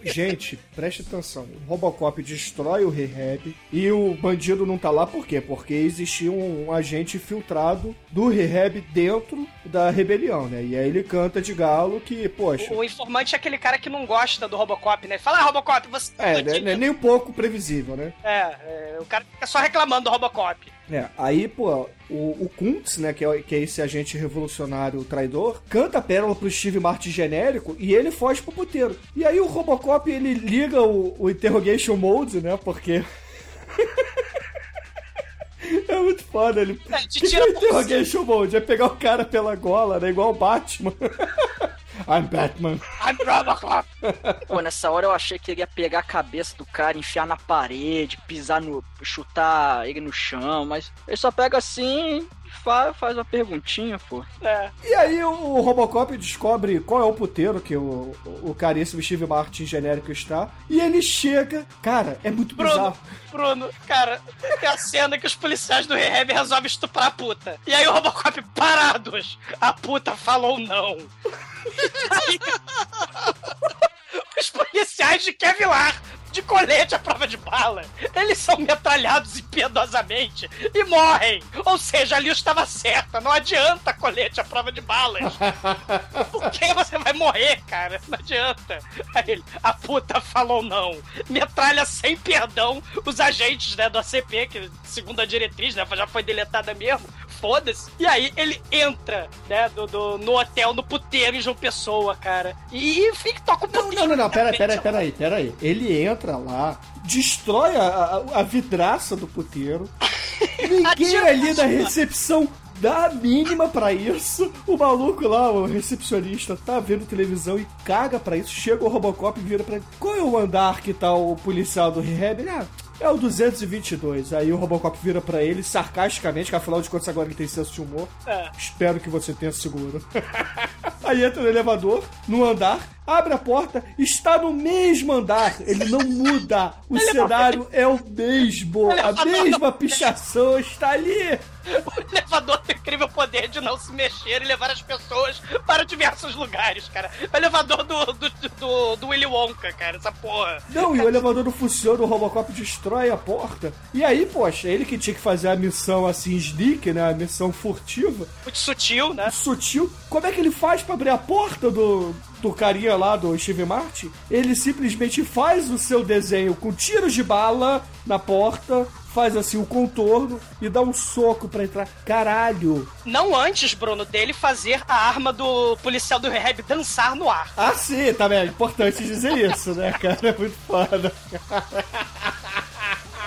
S4: Gente, preste atenção. O Robocop destrói o Rehab e o bandido não tá lá por quê? Porque existia um agente infiltrado do Rehab dentro da rebelião, né? E aí ele canta de galo que, poxa.
S3: O informante é aquele cara que não gosta do Robocop, né? Fala, ah, Robocop, você.
S4: É, né, né, nem um pouco previsível, né?
S3: É, é, o cara fica só reclamando do Robocop.
S4: É, aí, pô, o, o Kuntz, né, que é, que é esse agente revolucionário traidor, canta a pérola pro Steve Martin genérico e ele foge pro puteiro. E aí o Robocop, ele liga o, o Interrogation Mode, né, porque... [laughs] é muito foda, ele...
S3: É, te
S4: que
S3: tira
S4: que é Interrogation Mode? É pegar o cara pela gola, né, igual o Batman. [laughs] I'm Batman.
S3: I'm Robocop!
S6: Pô, nessa hora eu achei que ele ia pegar a cabeça do cara, enfiar na parede, pisar no. chutar ele no chão, mas ele só pega assim e faz, faz uma perguntinha, pô.
S3: É.
S4: E aí o Robocop descobre qual é o puteiro que o, o caríssimo Steve Martin genérico está. E ele chega. Cara, é muito
S3: Bruno,
S4: bizarro.
S3: Bruno, cara, tem a cena que os policiais do Rehab resolvem estuprar a puta. E aí o Robocop, parados! A puta falou não. Aí, [laughs] os policiais de Kevlar, de colete à prova de bala, eles são metralhados impiedosamente e morrem. Ou seja, ali estava certa, não adianta colete à prova de balas. [laughs] Porque você vai morrer, cara. Não adianta. Aí ele, a puta falou não. Metralha sem perdão os agentes né, do ACP, que segundo a diretriz, né, já foi deletada mesmo, foda-se. E aí ele entra, né, do, do- no hotel, no puteiro em João Pessoa, cara. E, e fica, toca
S4: Não,
S3: puteiro.
S4: não, não, não, pera, pera, pera aí, pera aí. Ele entra lá, destrói a, a, a vidraça do puteiro. [laughs] Ninguém ali da recepção dá a mínima pra isso. O maluco lá, o recepcionista, tá vendo televisão e caga pra isso. Chega o Robocop e vira pra ele. Qual é o andar que tá o policial do rehab? Ele, ah, é o 222. Aí o Robocop vira pra ele sarcasticamente, que afinal de contas agora ele tem senso de humor.
S3: É.
S4: Espero que você tenha seguro. [laughs] Aí entra no elevador, no andar, abre a porta, está no mesmo andar. Ele não muda. O cenário é o mesmo. A mesma pichação está ali.
S3: O elevador tem o incrível poder de não se mexer e levar as pessoas para diversos lugares, cara. O elevador do, do, do, do Willy Wonka, cara, essa porra.
S4: Não, e o elevador não funciona, o Robocop destrói a porta. E aí, poxa, ele que tinha que fazer a missão assim, sneak, né? A missão furtiva,
S3: Muito sutil, né?
S4: sutil. Como é que ele faz pra abrir a porta do, do carinha lá, do Steve Martin? Ele simplesmente faz o seu desenho com tiros de bala na porta, faz assim o contorno e dá um soco pra entrar. Caralho!
S3: Não antes, Bruno, dele fazer a arma do policial do rehab dançar no ar.
S4: Ah, sim, tá bem. É importante dizer isso, né, cara? É muito foda. [laughs]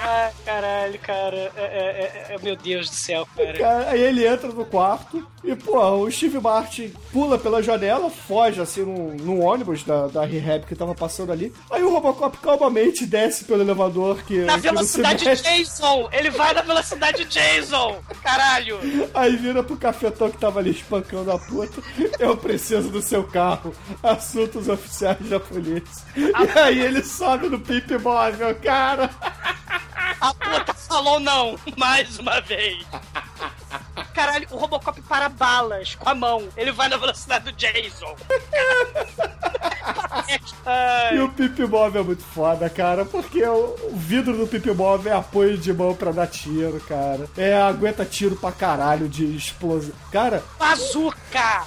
S3: Ah, caralho, cara. É, é- é- é- meu Deus do céu, cara.
S4: Cara, aí ele entra no quarto e, pô, o Steve Martin pula pela janela, foge assim num, num ônibus da, da Rehab que tava passando ali. Aí o Robocop calmamente desce pelo elevador que,
S3: Na
S4: que
S3: velocidade. Jason! Ele vai na velocidade Jason! Caralho!
S4: Aí vira pro cafetão que tava ali espancando a puta. Eu preciso do seu carro. Assuntos oficiais da polícia. E aí ele sobe no pipe móvel, cara.
S3: A puta falou não, mais uma vez. Caralho, o Robocop para balas com a mão. Ele vai na velocidade do Jason.
S4: E o pipe móvel é muito foda, cara, porque o, vidro do pipe móvel é apoio de mão pra dar tiro, cara. É, aguenta tiro pra caralho de explosão. Cara,
S3: bazuca!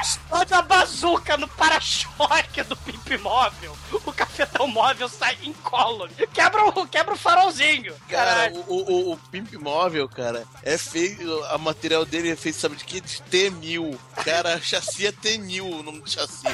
S3: Explode a bazuca no para-choque do Pimp Móvel. O cafetão móvel sai incólume. Quebra o, quebra o farolzinho.
S5: Cara, o, o, o Pimp Móvel, cara, é feito. A material dele é feito, sabe de quê? De T1000. Cara, chassi é T1000 o nome do chassi.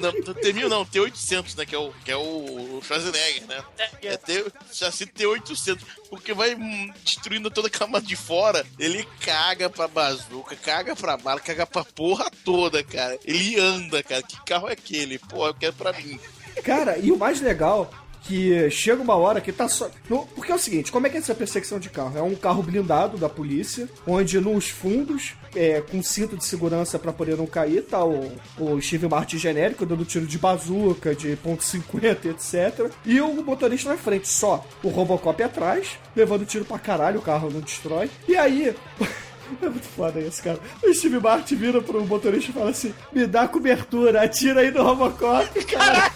S5: Não, T1000 não, T800, né? Que é o, que é o Schwarzenegger, né? É T, chassi T800. Porque vai hum, destruindo toda a cama de fora. Ele caga pra bazuca, caga pra bala, caga pra porra toda, cara. Ele anda, cara. Que carro é aquele? Pô, eu quero pra mim.
S4: cara, e o mais legal que chega uma hora que tá só. porque é o seguinte, como é que é essa perseguição de carro? É um carro blindado da polícia, onde nos fundos, é, com cinto de segurança pra poder não cair, tá o, o Steve Martin genérico, dando tiro de bazuca, de ponto .50, etc. E o motorista na frente, só. O Robocop atrás, levando tiro pra caralho, o carro não destrói. E aí. [laughs] É muito foda isso, cara. O Steve Martin vira pro motorista e fala assim: me dá cobertura, atira aí no Robocop, cara.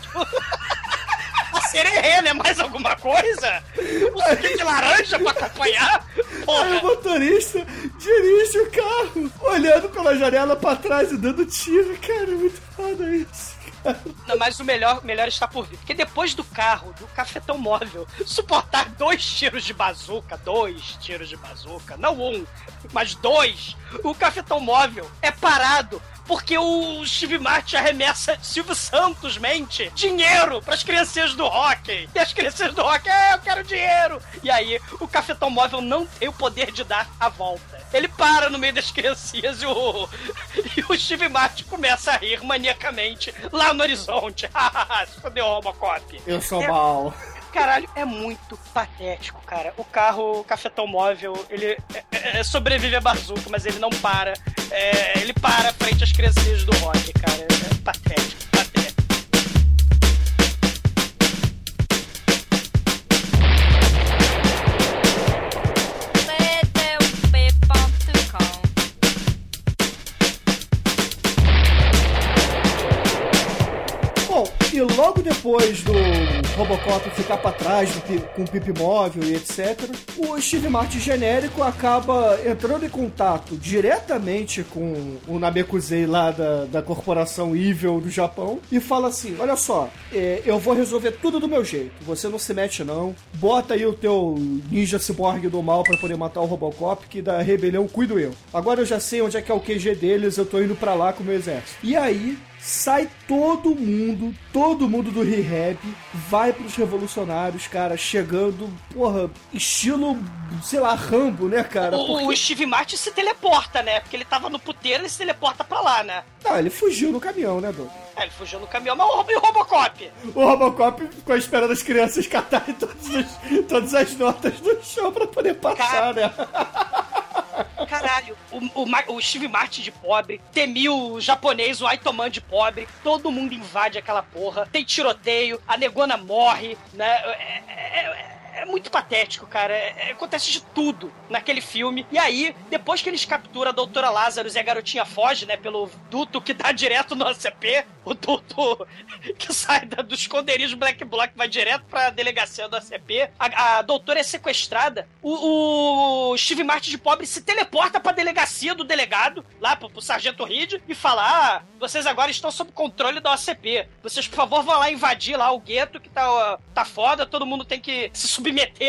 S3: A sererê, né? Mais alguma coisa? Um suquinho de laranja pra acompanhar?
S4: Aí o
S3: Porra.
S4: motorista dirige o carro, olhando pela janela pra trás e dando tiro, cara. É muito foda isso. [laughs]
S3: Não, mas o melhor, melhor está por vir. Porque depois do carro, do cafetão móvel, suportar dois tiros de bazuca, dois tiros de bazuca, não um, mas dois, o cafetão móvel é parado porque o Steve Martin arremessa Silvio Santos mente dinheiro pras criancinhas do hockey. E as crianças do hockey, é, eu quero dinheiro. E aí, o cafetão móvel não tem o poder de dar a volta. Ele para no meio das criancinhas e o, [laughs] e o Steve Martin começa a rir maniacamente lá no horizonte. [laughs] Se fodeu, Robocop.
S4: Eu sou mal.
S3: Caralho, é muito patético, cara. O carro, o cafetão móvel, ele é- é- é- sobrevive a bazuca, mas ele não para. É, ele para frente às criancinhas do rock, cara. É patético, patético.
S4: Bom, e logo depois do Robocop ficar pra trás com o Pip Móvel e etc., o Steve Martin genérico acaba entrando em contato diretamente com o Namekusei lá da, da corporação Evil do Japão e fala assim: Olha só, é, eu vou resolver tudo do meu jeito. Você não se mete, não. Bota aí o teu ninja ciborgue do mal pra poder matar o Robocop, que da rebelião cuido eu. Agora eu já sei onde é que é o QG deles, eu tô indo pra lá com o meu exército. E aí. Sai todo mundo, todo mundo do Rehab, vai pros revolucionários, cara, chegando, porra, estilo, sei lá, Rambo, né, cara?
S3: O,
S4: Porque-
S3: o Steve Martin se teleporta, né? Porque ele tava no puteiro, ele se teleporta pra lá, né?
S4: Não, ele fugiu no caminhão, né, Doug?
S3: É, ele fugiu no caminhão, mas o, e o Robocop?
S4: O Robocop ficou esperando as crianças catarem todas as, todas as notas do chão pra poder passar, né?
S3: Caralho, o, o o Steve Martin de pobre, Temil o japonês, o Aitoman de pobre, todo mundo invade aquela porra, tem tiroteio, a negona morre, né? É, é- é- é muito patético, cara. É- é- acontece de tudo naquele filme. E aí, depois que eles capturam a doutora Lázaro e a garotinha foge, né? Pelo duto que dá [laughs] direto no ACP, o duto [laughs] que sai da- do esconderijo Black Block vai direto pra delegacia do ACP. A, a doutora é sequestrada. O, o Steve Martin de pobre se teleporta pra delegacia do delegado, lá pro, pro Sargento Reed, e fala: Ah, vocês agora estão sob controle da OCP. Vocês, por favor, vão lá invadir lá o gueto que tá, tá foda, todo mundo tem que se submeter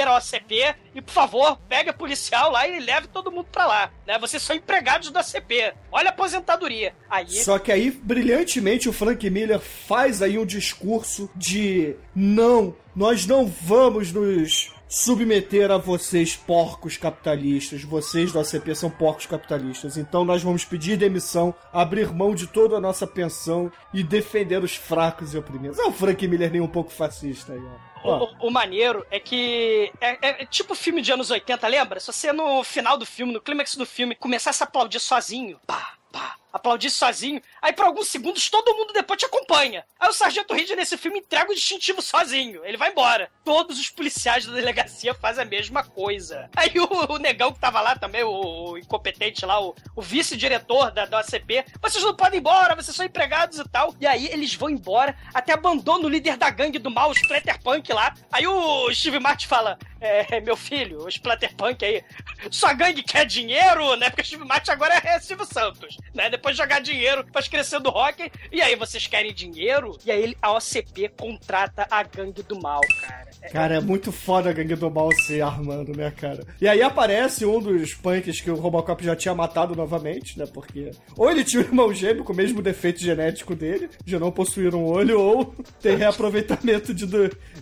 S3: ao OCP. E, por favor, pega policial lá e leve todo mundo pra lá. Né? Vocês são empregados da OCP. Olha a aposentadoria. Aí.
S4: Só que aí, brilhantemente, o Frank Miller faz aí um discurso de não, nós não vamos nos submeter a vocês, porcos capitalistas. Vocês da OCP são porcos capitalistas. Então nós vamos pedir demissão, abrir mão de toda a nossa pensão e defender os fracos e oprimidos. É o Frank Miller nem um pouco fascista aí, ó.
S3: O, o- maneiro é que é, é tipo filme de anos 80, lembra? Se você no final do filme, no clímax do filme, começasse a aplaudir sozinho, pá, pá, aplaudir sozinho, aí por alguns segundos todo mundo depois te acompanha. Aí o Sargento Reed nesse filme entrega o distintivo sozinho, ele vai embora. Todos os policiais da delegacia fazem a mesma coisa. Aí o, o negão que tava lá também, o, o incompetente lá, o, o vice-diretor da, da OCP, vocês não podem ir embora, vocês são empregados e tal. E aí eles vão embora, até abandonam o líder da gangue do mal, o Splatterpunk lá. Aí o Steve Martin fala: É, meu filho, o Splatterpunk aí, sua gangue quer dinheiro, né? Porque o Steve Martin agora é Silvio Santos, né? Depois de jogar dinheiro, faz crescer do rock. E aí, vocês querem dinheiro? E aí a OCP contrata a gangue do mal, cara. É-
S4: Cara, é muito foda a gangue do mal se armando, né, cara? E aí aparece um dos punks que o Robocop já tinha matado novamente, né? Porque ou ele tinha um irmão gêmeo com o mesmo defeito genético dele, de não possuir um olho, ou tem reaproveitamento de,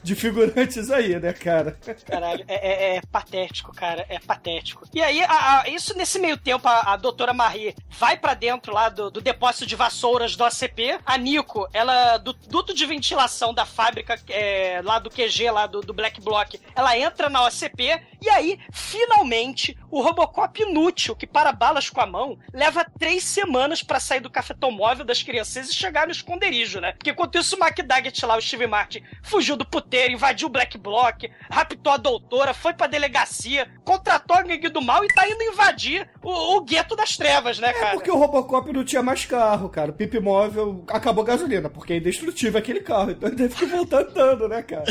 S4: de figurantes aí, né, cara?
S3: Caralho, é, é- é patético, cara, é patético. E aí, a- a- isso nesse meio tempo, a, a doutora Marie vai pra dentro lá do, do depósito de vassouras do ACP. A Nico, ela, do duto de ventilação da fábrica é, lá do QG, lá do, do Black Block, ela entra na OCP. E aí, finalmente, o Robocop inútil, que para balas com a mão, leva três semanas pra sair do cafetão móvel das crianças e chegar no esconderijo, né? Porque enquanto isso, o McDaggett lá, o Steve Martin, fugiu do puteiro, invadiu o Black Block, raptou a doutora, foi pra delegacia, contratou a gangue do mal e tá indo invadir o, o gueto das trevas, né,
S4: É
S3: cara?
S4: porque o Robocop não tinha mais carro, cara. O Pip Móvel acabou a gasolina, porque é indestrutível aquele carro. Então ele teve que voltar andando, né, cara?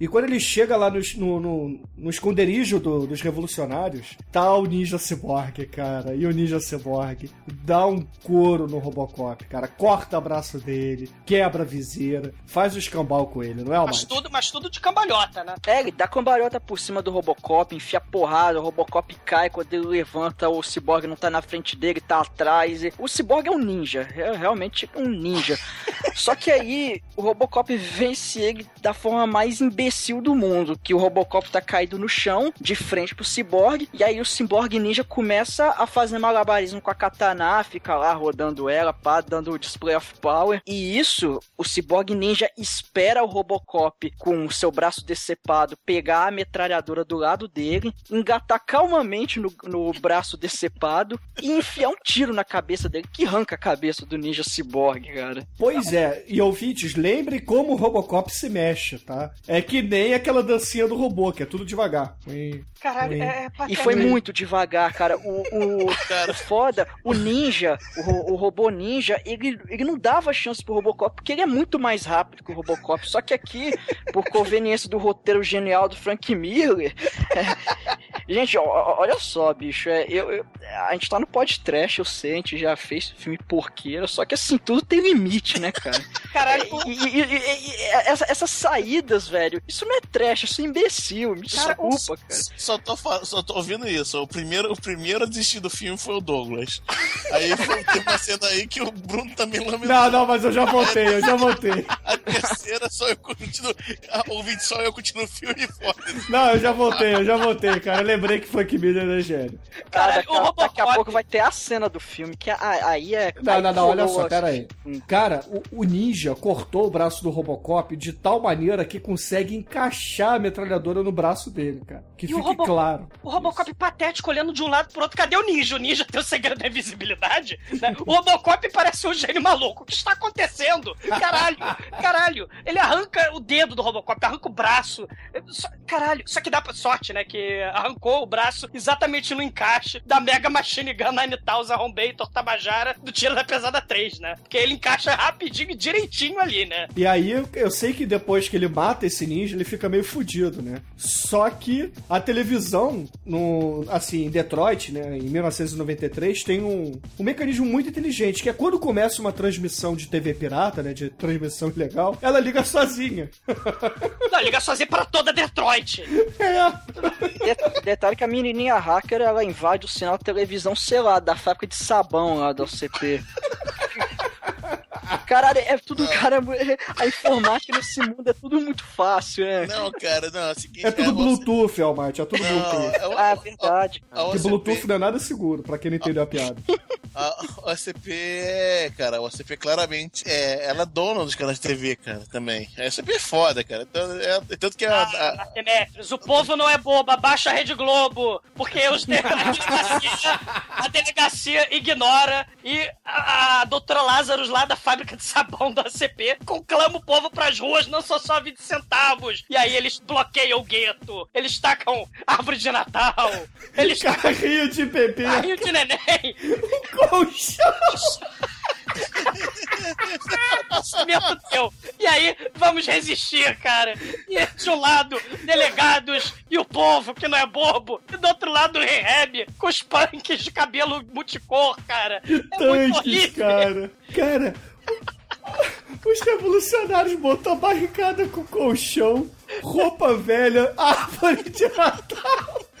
S4: E quando ele chega lá no, no, no- no esconderijo do- dos revolucionários, tá o Ninja Cyborg, cara. E o Ninja Cyborg dá um couro no Robocop, cara. Corta o braço dele, quebra a viseira, faz o escambau com ele, não é,
S3: Mas tudo, mas tudo de cambalhota, né?
S6: É, ele dá cambalhota por cima do Robocop, enfia porrada, o Robocop cai, quando ele levanta, o Cyborg não tá na frente dele, tá atrás. e- O Cyborg é um ninja, é realmente um ninja. [laughs] Só que aí, o Robocop vence ele da forma mais imbecil do mundo, que o Robocop tá caído no chão, de frente pro Cyborg, e aí o Cyborg ninja começa a fazer malabarismo com a katana, fica lá rodando ela, pá, dando o display of power. E isso, o Cyborg ninja espera o Robocop com o seu braço decepado pegar a metralhadora do lado dele, engatar calmamente no, no braço decepado e enfiar um tiro na cabeça dele, que arranca a cabeça do ninja Cyborg, cara.
S4: Pois é, e ouvintes, lembrem como o Robocop se mexe, tá? É que nem aquela dancinha do robô, que é tudo devagar. E-
S3: Caralho,
S4: Sim.
S3: é, é
S6: E foi muito devagar, cara. O, o, [laughs]
S5: Cara.
S6: o foda, o ninja, o, o robô ninja, ele, ele não dava chance pro Robocop, porque ele é muito mais rápido que o Robocop. Só que aqui, por conveniência do roteiro genial do Frank Miller. é, [laughs] gente, ó, olha só, bicho. É, eu, eu- a gente tá no podcast, eu sei, a gente já fez filme porqueiro, só que assim, tudo tem limite, né, cara? [laughs]
S3: Caralho,
S6: E, e- e- e- e essa- essas saídas, velho, isso não é trash, isso é imbecil. Me
S3: Cara,
S6: desculpa, cara.
S5: Só tô, só tô ouvindo isso. O primeiro, o primeiro a desistir do filme foi o Douglas. Aí foi, tem uma cena aí que o Bruno também lamentou.
S4: Não, não, mas eu já voltei, eu já voltei.
S5: A terceira só eu continuo. Ouvinte só eu continuo filme foda.
S4: Não, eu já voltei, eu já voltei, cara. Eu lembrei que Frank Miller era gênio.
S6: Cara,
S3: Caralho,
S6: daqui,
S3: o
S6: a, daqui a pouco vai ter a cena do filme, que a- aí é.
S4: Não,
S6: aí
S4: não, não, olha só, pera aí.
S6: Hum.
S4: Cara, o, o ninja cortou o braço do Robocop de tal maneira que consegue encaixar a metralhadora no braço dele, cara. Que
S3: E o
S4: fique
S3: Robo-
S4: claro.
S3: O Robocop patético olhando de um lado pro outro. Cadê o ninja? O ninja tem o segredo da invisibilidade? né? O Robocop parece um gênio maluco. O que está acontecendo? Caralho, caralho. Ele arranca o dedo do Robocop, arranca o braço. Caralho, só que dá pra sorte, né? Que arrancou o braço exatamente no encaixe da Mega Machine Gun 9000 Rombator Tabajara do Tiro da Pesada 3, né? Porque ele encaixa rapidinho e direitinho ali, né?
S4: E aí, eu- sei que depois que ele mata esse ninja, ele fica meio fudido, né? Só que a televisão, no, assim, em Detroit, né, em 1993, tem um, um mecanismo muito inteligente, que é quando começa uma transmissão de TV pirata, né, de transmissão ilegal, ela liga sozinha.
S3: Não, liga sozinho para toda Detroit. [laughs]
S4: É.
S6: Det- Detalhe que a menininha hacker, ela invade o sinal de televisão, sei lá, da fábrica de sabão lá da OCP. Caralho, é tudo, cara, é- a informática nesse mundo é tudo muito fácil, né?
S5: Não, cara, não, é seguinte.
S4: É tudo
S5: o-
S4: Bluetooth, Almighty, é tudo
S5: Não,
S4: Bluetooth.
S5: é o-
S6: Ah, é verdade.
S5: a
S4: Porque
S5: OCP
S4: Bluetooth não é nada seguro, pra quem não entendeu a piada.
S5: A OCP é, cara, a OCP claramente é, ela é dona dos canais de TV, cara, também. A OCP é foda, cara. Então, é- tanto que a, a-
S3: Ah, o povo não é bobo, abaixa a Rede Globo, porque os [laughs] de- a, delegacia, a delegacia ignora e a, a doutora Lázaro lá da fábrica de sabão da ACP conclama o povo pras ruas, não são só 20 centavos. E aí eles bloqueiam o gueto, eles tacam árvore de Natal, eles tacam
S4: Carrinho de bebê,
S3: carrinho de neném, [laughs]
S4: colchão.
S3: Meu Deus! E aí, vamos resistir, cara. E de um lado, delegados e o povo, que não é bobo. E do outro lado, o rehab, com os punks de cabelo multicor, cara. É muito
S4: Tanques,
S3: horrível.
S4: cara. Cara, os revolucionários botam a barricada com colchão, roupa velha, árvore de Natal. [laughs]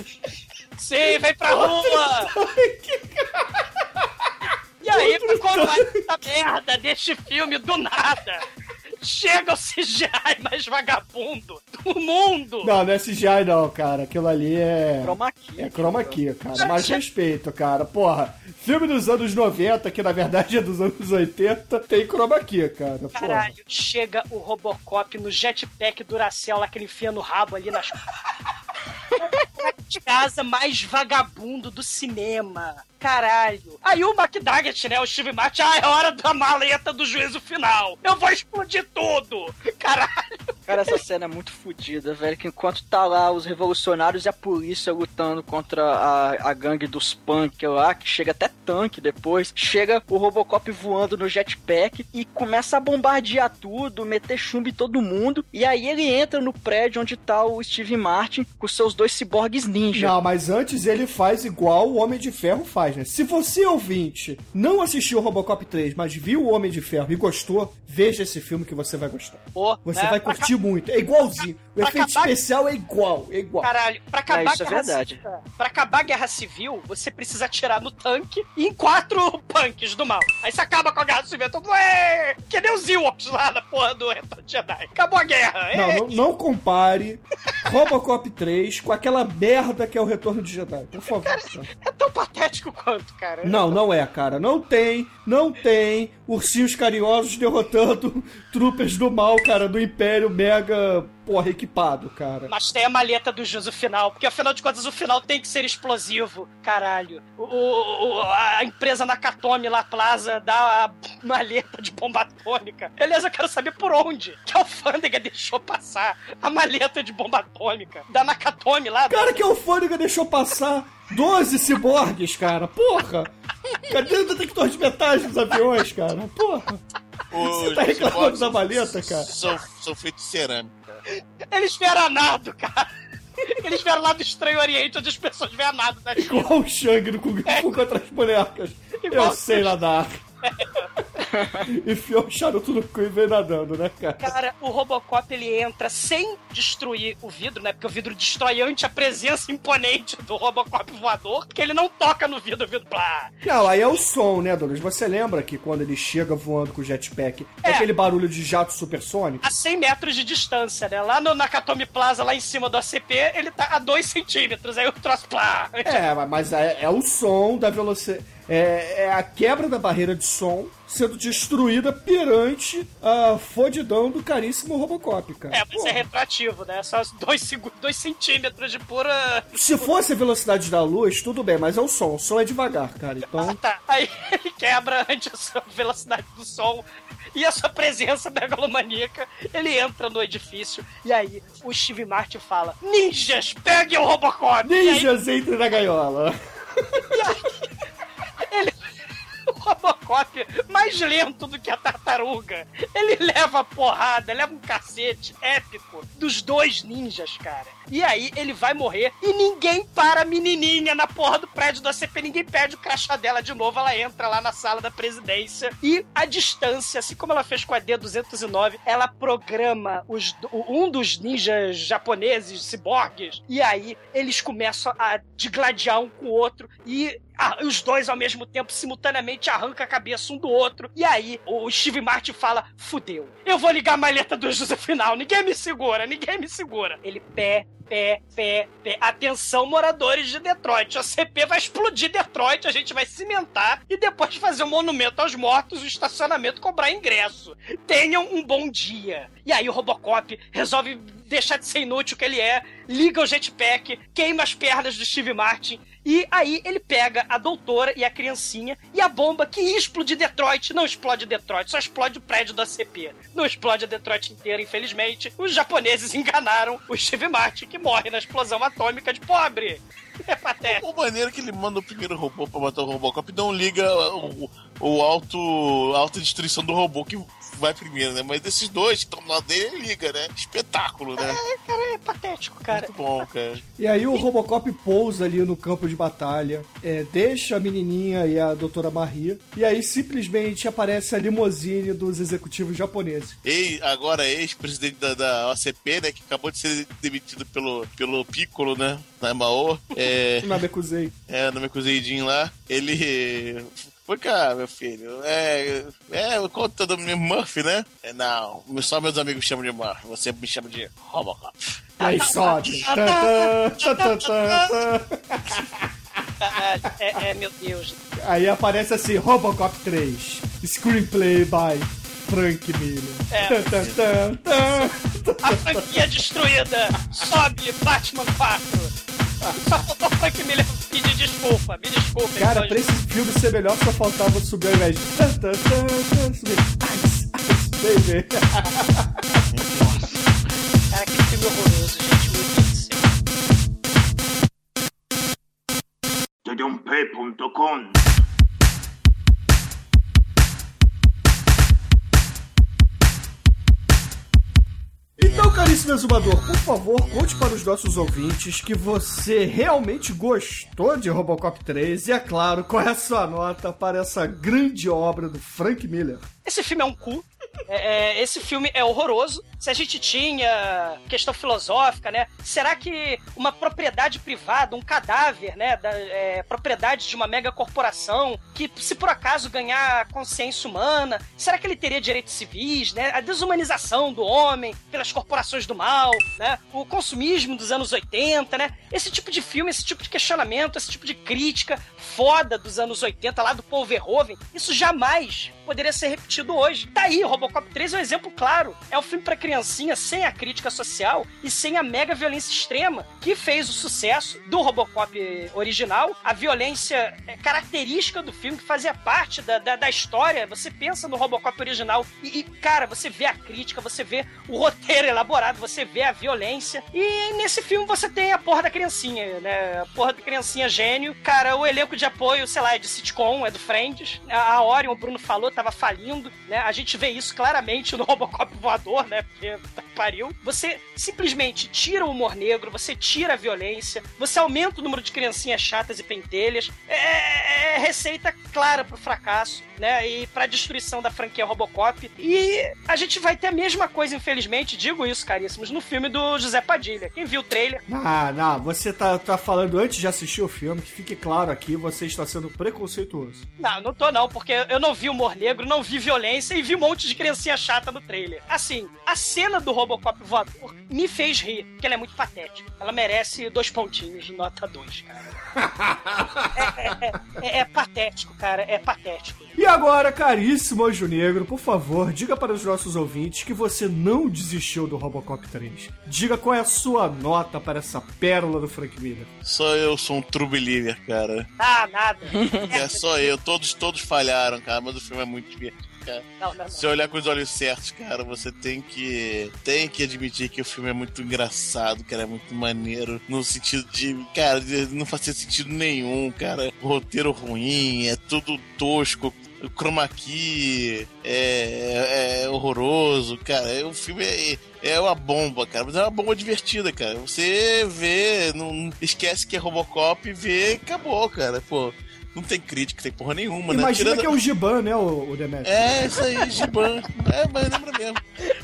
S4: e
S3: Sim, vem pra rua! E aí, quando vai essa merda deste filme do nada? Chega o CGI mais vagabundo do mundo!
S4: Não, não é CGI não, cara. Aquilo ali é...
S6: Chroma key.
S4: É chroma key, cara. Mais respeito, cara. Porra, filme dos anos 90, que na verdade é dos anos 80, tem chroma key, cara. Porra.
S3: Caralho, chega o Robocop no jetpack Duracell lá que ele enfia no rabo ali nas. De casa mais vagabundo do cinema. Caralho. Aí o McDaggett, né? O Steve Martin, ah, é hora da maleta do juízo final. Eu vou explodir tudo. [laughs] Caralho.
S6: Cara, essa cena é muito fodida, velho. Que enquanto tá lá os revolucionários e a polícia lutando contra a, a gangue dos punk lá, que chega até tanque depois, chega o Robocop voando no jetpack e começa a bombardear tudo, meter chumbo em todo mundo. E aí ele entra no prédio onde tá o Steve Martin com seus dois ciborgues ninja.
S4: Não, mas antes ele faz igual o Homem de Ferro faz, Se você, ouvinte, não assistiu Robocop 3, mas viu o Homem de Ferro e gostou, veja esse filme que você vai gostar.
S3: Pô,
S4: Você
S3: né?
S4: vai curtir muito. É igualzinho. O
S3: pra
S4: efeito
S3: acabar-
S4: especial é igual, é igual.
S3: Caralho, pra acabar
S6: É, isso
S3: a
S6: é
S3: guerra
S6: verdade.
S3: civil, pra acabar a guerra civil, você precisa atirar no tanque e em quatro [laughs] punks do mal. Aí você acaba com a guerra civil. Então, ué, que nem os Ewoks lá na porra do Retorno de Jedi. Acabou a guerra.
S4: Não,
S3: é.
S4: não, não compare [laughs] Robocop 3 com aquela merda que é o Retorno de Jedi, por favor. cara.
S3: É tão patético quanto, cara.
S4: Não, não é, cara. Não tem, não tem ursinhos carinhosos derrotando [laughs] troopers do mal, cara, do Império mega, porra, equipado, cara.
S3: Mas tem a maleta do juízo final, porque afinal de contas o final tem que ser explosivo, caralho. O, o- a empresa Nakatomi lá, Plaza, dá a maleta de bomba atômica. Aliás, eu quero saber por onde que a alfândega deixou passar a maleta de bomba atômica da Nakatomi lá.
S4: Cara, que a alfândega deixou passar 12 ciborgues, cara. Porra! Cadê o detector de metais dos aviões, cara? Porra! Você tá reclamando da maleta, cara?
S5: São, são feitos de cerâmica.
S3: Eles vieram a nado, cara. Eles vieram lá do Estranho Oriente, onde as pessoas veem a nado da China.
S4: Igual o Shang no Kung Fu contra as bonecas.
S3: Igual-
S4: Eu sei nadar. [laughs] Enfiou o charuto no cu e veio nadando, né, cara?
S3: Cara, o Robocop ele entra sem destruir o vidro, né? Porque o vidro destrói ante a presença imponente do Robocop voador, porque ele não toca no vidro, o vidro plá.
S4: Não, aí é o som, né, Douglas? Você lembra que quando ele chega voando com o jetpack, é
S3: É.
S4: aquele barulho de jato supersônico?
S3: A 100 metros de distância, né? Lá no Nakatomi Plaza, lá em cima do ACP, ele tá a 2 centímetros. Aí o troço plá.
S4: É, mas é, é o som da velocidade. É, é a quebra da barreira de som sendo destruída perante a fodidão do caríssimo Robocop, cara.
S3: É, mas
S4: Porra.
S3: é retrativo, né? Só 2 centímetros de pura.
S4: Se fosse a velocidade da luz, tudo bem, mas é o som. O som é devagar, cara. Então.
S3: Tá, aí ele quebra ante a velocidade do som e a sua presença megalomaníaca. Ele entra no edifício e aí o Steve Martin fala: Ninjas, peguem o Robocop! E aí,
S4: Ninjas entre na gaiola. [laughs]
S3: ele. [laughs] Robocop, mais lento do que a tartaruga, ele leva porrada, leva um cacete épico dos dois ninjas, cara. E aí ele vai morrer e ninguém para a menininha na porra do prédio da CP, ninguém perde o crachá dela de novo, ela entra lá na sala da presidência e a distância, assim como ela fez com a D209, ela programa os, um dos ninjas japoneses, ciborgues, e aí eles começam a digladiar um com o outro e os dois ao mesmo tempo, simultaneamente, arranca a cabeça um do outro. E aí, o Steve Martin fala: fudeu. Eu vou ligar a maleta do José Final. Ninguém me segura, ninguém me segura. Ele pé, pé, pé, pé. Atenção, moradores de Detroit. A CP vai explodir Detroit, a gente vai cimentar e depois fazer um monumento aos mortos, o estacionamento cobrar ingresso. Tenham um bom dia. E aí o Robocop resolve deixar de ser inútil que ele é, liga o jetpack, queima as pernas do Steve Martin e aí ele pega a doutora e a criancinha e a bomba que ia explodir Detroit não explode Detroit, só explode o prédio da CP. Não explode a Detroit inteira, infelizmente. Os japoneses [laughs] enganaram o Steve Martin, que morre na explosão atômica de pobre. É patético.
S5: O maneiro que ele manda o primeiro robô pra matar o Robocop e não liga o, o auto, a autodestruição do robô que vai primeiro, né? Mas desses dois que estão lá dele, ele liga, né? Espetáculo, né?
S3: É, cara, é patético, cara.
S5: Muito bom, cara.
S4: E aí o Robocop pousa ali no campo de batalha, é, deixa a menininha e a doutora Maria, e aí simplesmente aparece a limusine dos executivos japoneses.
S5: Ei, agora ex-presidente da, da OCP, né? Que acabou de ser demitido pelo, pelo Piccolo, né? Na Mao. É,
S4: Na Mekuzei.
S5: é, meu cozinhadinho lá. Ele. Foi cá, meu filho. É. É, conta do meu Murphy, né? É, não, só meus amigos chamam de Murphy. Você me chama de Robocop.
S4: Aí sobe. [laughs]
S3: Caralho, é, é, meu Deus.
S4: Aí aparece assim, Robocop 3. Screenplay by Frank Miller.
S3: É.
S4: Tã, tã, tã, tã.
S3: A franquia destruída. Sobe Batman 4. Frank Miller pedir desculpa. Me desculpe.
S4: Cara,
S3: então,
S4: pra esse filme ser melhor, só faltava subir ao invés de. Subir. Ice, ice, baby.
S3: Cara, que filme horroroso, gente. Meu Deus do céu.
S1: Tdump.com
S4: caríssimo exumador, por favor, conte para os nossos ouvintes que você realmente gostou de Robocop 3 e, é claro, qual é a sua nota para essa grande obra do Frank Miller.
S3: Esse filme é um cu. É, é, esse filme é horroroso. Se a gente tinha questão filosófica, né? Será que uma propriedade privada, um cadáver, né? Da, é, propriedade de uma mega corporação, que se por acaso ganhar consciência humana, será que ele teria direitos civis, né? A desumanização do homem pelas corporações do mal, né? O consumismo dos anos 80, né? Esse tipo de filme, esse tipo de questionamento, esse tipo de crítica foda dos anos 80 lá do Paul Verhoeven, isso jamais poderia ser repetido hoje. Tá aí Robocop Robocop 3 é um exemplo claro. É um filme pra criancinha sem a crítica social e sem a mega violência extrema que fez o sucesso do Robocop original. A violência é característica do filme, que fazia parte da, da, da história. Você pensa no Robocop original e, e, cara, você vê a crítica, você vê o roteiro elaborado, você vê a violência. E nesse filme você tem a porra da criancinha, né? A porra da criancinha gênio. Cara, o elenco de apoio, sei lá, é de sitcom, é do Friends. A a Orion, o Bruno falou, tava falindo, né? A gente vê isso claramente no [laughs] Robocop voador, né? Porque tá pariu. Você simplesmente tira o humor negro, você tira a violência, você aumenta o número de criancinhas chatas e pentelhas. É, é receita clara pro fracasso, né? E pra destruição da franquia Robocop. E a gente vai ter a mesma coisa, infelizmente, digo isso, caríssimos, no filme do José Padilha. Quem viu o trailer
S4: Ah, não, você tá, tá falando antes de assistir o filme, que fique claro aqui, você está sendo preconceituoso.
S3: Não, não tô não, porque eu não vi humor negro, não vi violência e vi um monte de criancinha chata no trailer. Assim, a cena do Robocop voador me fez rir, porque ela é muito patética. Ela merece dois pontinhos de nota 2, cara. É, é- é- é patético, cara, é patético.
S4: E agora, caríssimo Anjo Negro, por favor, diga para os nossos ouvintes que você não desistiu do Robocop 3. Diga qual é a sua nota para essa pérola do Frank Miller.
S5: Só eu sou um true believer, cara.
S3: Ah, nada.
S5: É só eu. Todos, todos falharam, cara, mas o filme é muito divertido. Cara.
S3: Não, não, não.
S5: Se olhar com os olhos certos, cara, você tem que tem que admitir que o filme é muito engraçado, cara, é muito maneiro no sentido de, cara, não fazia sentido nenhum, cara. O roteiro ruim, é tudo tosco. O chroma key é, é horroroso, cara. O filme é, é uma bomba, cara, mas é uma bomba divertida, cara. Você vê, não esquece que é Robocop e vê acabou, cara. Pô, não tem crítica, tem porra nenhuma, né?
S4: Imagina
S5: Tirando-
S4: que é o Giban, né, o, o Demetrio?
S5: é, isso aí, Giban. É, mas lembra mesmo.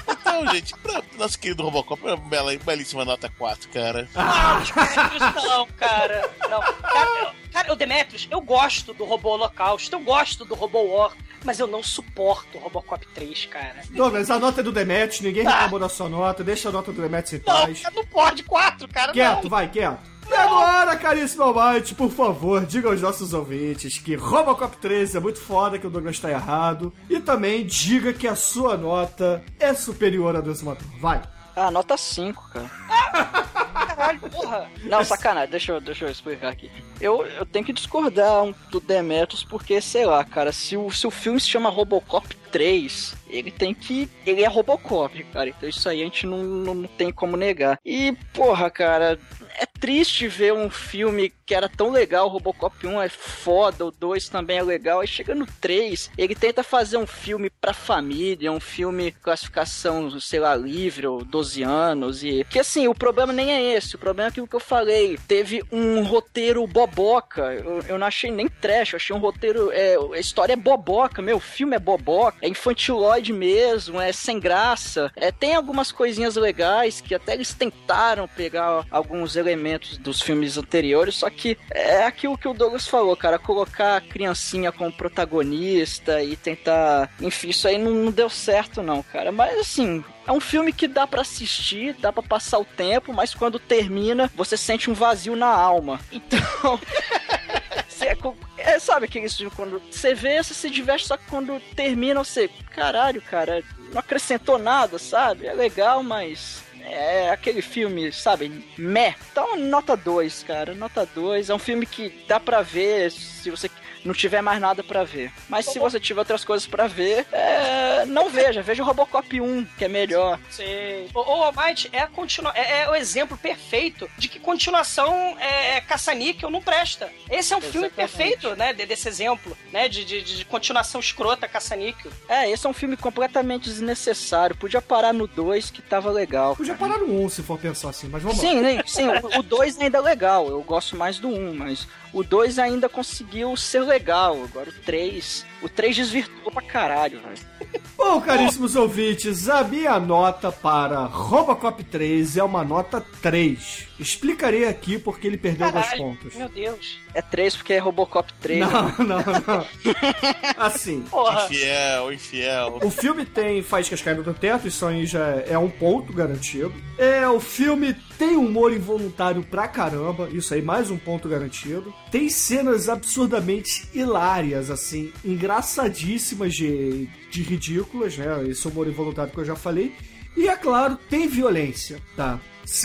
S5: Então, gente, pra nosso querido Robocop, é uma bela, belíssima nota 4, cara.
S3: Ah, os Demetrius não, cara. Não. Cara, eu- cara, o Demetrius, eu gosto do robô Holocausto, eu gosto do robô War, mas eu não suporto o Robocop 3, cara.
S4: Douglas, a nota é do Demetrio, ninguém reclamou da sua nota, deixa a nota do Demetrio em
S3: Não,
S4: paz.
S3: cara, não pode 4, cara,
S4: Quieto,
S3: não.
S4: vai, quieto. E agora, caríssimo Almighty, por favor, diga aos nossos ouvintes que Robocop 3 é muito foda, que o Douglas tá errado. E também diga que a sua nota é superior à do Exumador. Vai.
S6: Ah, nota 5, cara. [laughs]
S3: Caralho, porra.
S6: Não, sacanagem, deixa eu, deixa eu explicar aqui. Eu, eu tenho que discordar um- do Demetrius, porque, sei lá, cara, se o, se o filme se chama Robocop 3, ele tem que. Ele é Robocop, cara. Então isso aí a gente não, não, não tem como negar. E, porra, cara. É triste ver um filme que era tão legal, Robocop 1 é foda, o 2 também é legal, aí chega no 3, ele tenta fazer um filme pra família, um filme classificação, sei lá, livre, ou 12 anos, e... Que assim, o problema nem é esse, o problema é aquilo que eu falei, teve um roteiro boboca, eu, eu não achei nem trash, eu achei um roteiro, é, a história é boboca, meu, o filme é boboca, é infantiloide mesmo, é sem graça, é, tem algumas coisinhas legais que até eles tentaram pegar alguns elementos dos filmes anteriores, só que é aquilo que o Douglas falou, cara, colocar a criancinha como protagonista e tentar, enfim, isso aí não, não deu certo não, cara, mas assim, é um filme que dá pra assistir, dá pra passar o tempo, mas quando termina, você sente um vazio na alma. [laughs] Então, é é, sabe aquele filme quando você vê, você se diverte, só que quando termina você, caralho, cara, não acrescentou nada, sabe? É legal, mas é aquele filme, sabe, meh. Então, nota 2, cara, nota 2. É um filme que dá pra ver se você não tiver mais nada pra ver. Mas se você tiver outras coisas pra ver, é, não veja, veja o Robocop 1, que é melhor.
S3: Sei. O, o Almighty é, a continua é, é o exemplo perfeito de que continuação é, é caça-níquel não presta. Esse é um filme
S6: Exatamente.
S3: perfeito, né, de- desse exemplo, né, de, de, de continuação escrota caça-níquel.
S6: É, esse é um filme completamente desnecessário. Podia parar no 2 que tava legal.
S4: Podia parar no 1 se for pensar assim, mas vamos lá.
S6: Sim, sim, sim, o- o 2 ainda é legal, eu gosto mais do 1, mas o 2 ainda conseguiu ser legal. Agora o 3, o 3 desvirtuou pra caralho, velho. [laughs]
S4: Bom, caríssimos ouvintes, a minha nota para Robocop 3 é uma nota 3. Explicarei aqui porque ele perdeu alguns
S3: Caralho,
S4: pontos.
S3: meu Deus.
S6: É 3 porque é Robocop 3.
S4: Não, não, não. [laughs] Assim,
S3: Porra.
S5: Infiel, infiel.
S4: o filme tem faíscas caindo do teto, isso aí já é um ponto garantido. É, o filme Tem humor involuntário pra caramba, isso aí, mais um ponto garantido. Tem cenas absurdamente hilárias, assim, engraçadíssimas de, de ridículas, né? Esse humor involuntário que eu já falei. E é claro, tem violência, tá?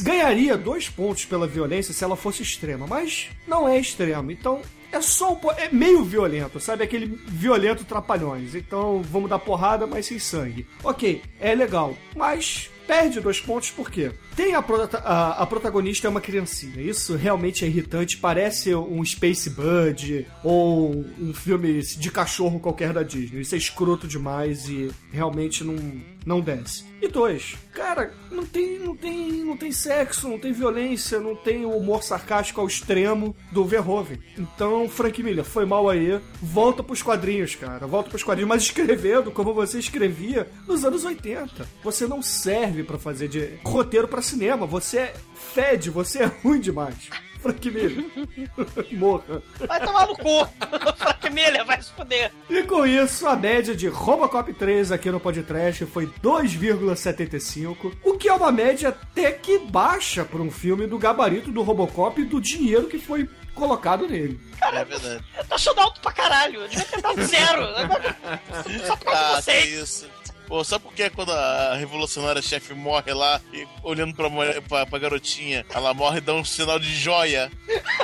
S4: Ganharia dois pontos pela violência se ela fosse extrema, mas não é extrema. Então é só um po- é meio violento, sabe? Aquele violento trapalhões. Então vamos dar porrada, mas sem sangue. Ok, é legal, mas perde dois pontos por quê? Tem a, prota- a, a protagonista é uma criancinha. Isso realmente é irritante. Parece um Space Bud ou um filme de cachorro qualquer da Disney. Isso é escroto demais e realmente não, não desce. E dois, cara, não tem, não tem, não tem sexo, não tem violência, não tem o humor sarcástico ao extremo do Verhoeven. Então, Frank Miller, foi mal aí. Volta pros quadrinhos, cara. Volta pros quadrinhos, mas escrevendo como você escrevia nos anos 80. Você não serve pra fazer de roteiro pra cinema. Você fede, você é ruim demais. Frank Miller. [laughs] Morra.
S3: Vai tomar no cu. [laughs] Frank Miller, vai se fuder.
S4: E com isso, a média de Robocop 3 aqui no podcast foi 2,75, o que é uma média até que baixa para um filme do gabarito do Robocop e do dinheiro que foi colocado nele.
S5: É verdade.
S3: Tô achando alto pra caralho. Eu devia ter dado zero. [laughs] Só por causa
S5: Ah,
S3: de vocês.
S5: isso. Pô, sabe por que quando a revolucionária chefe morre lá, e olhando pra, mulher- pra, pra garotinha, ela morre e dá um sinal de joia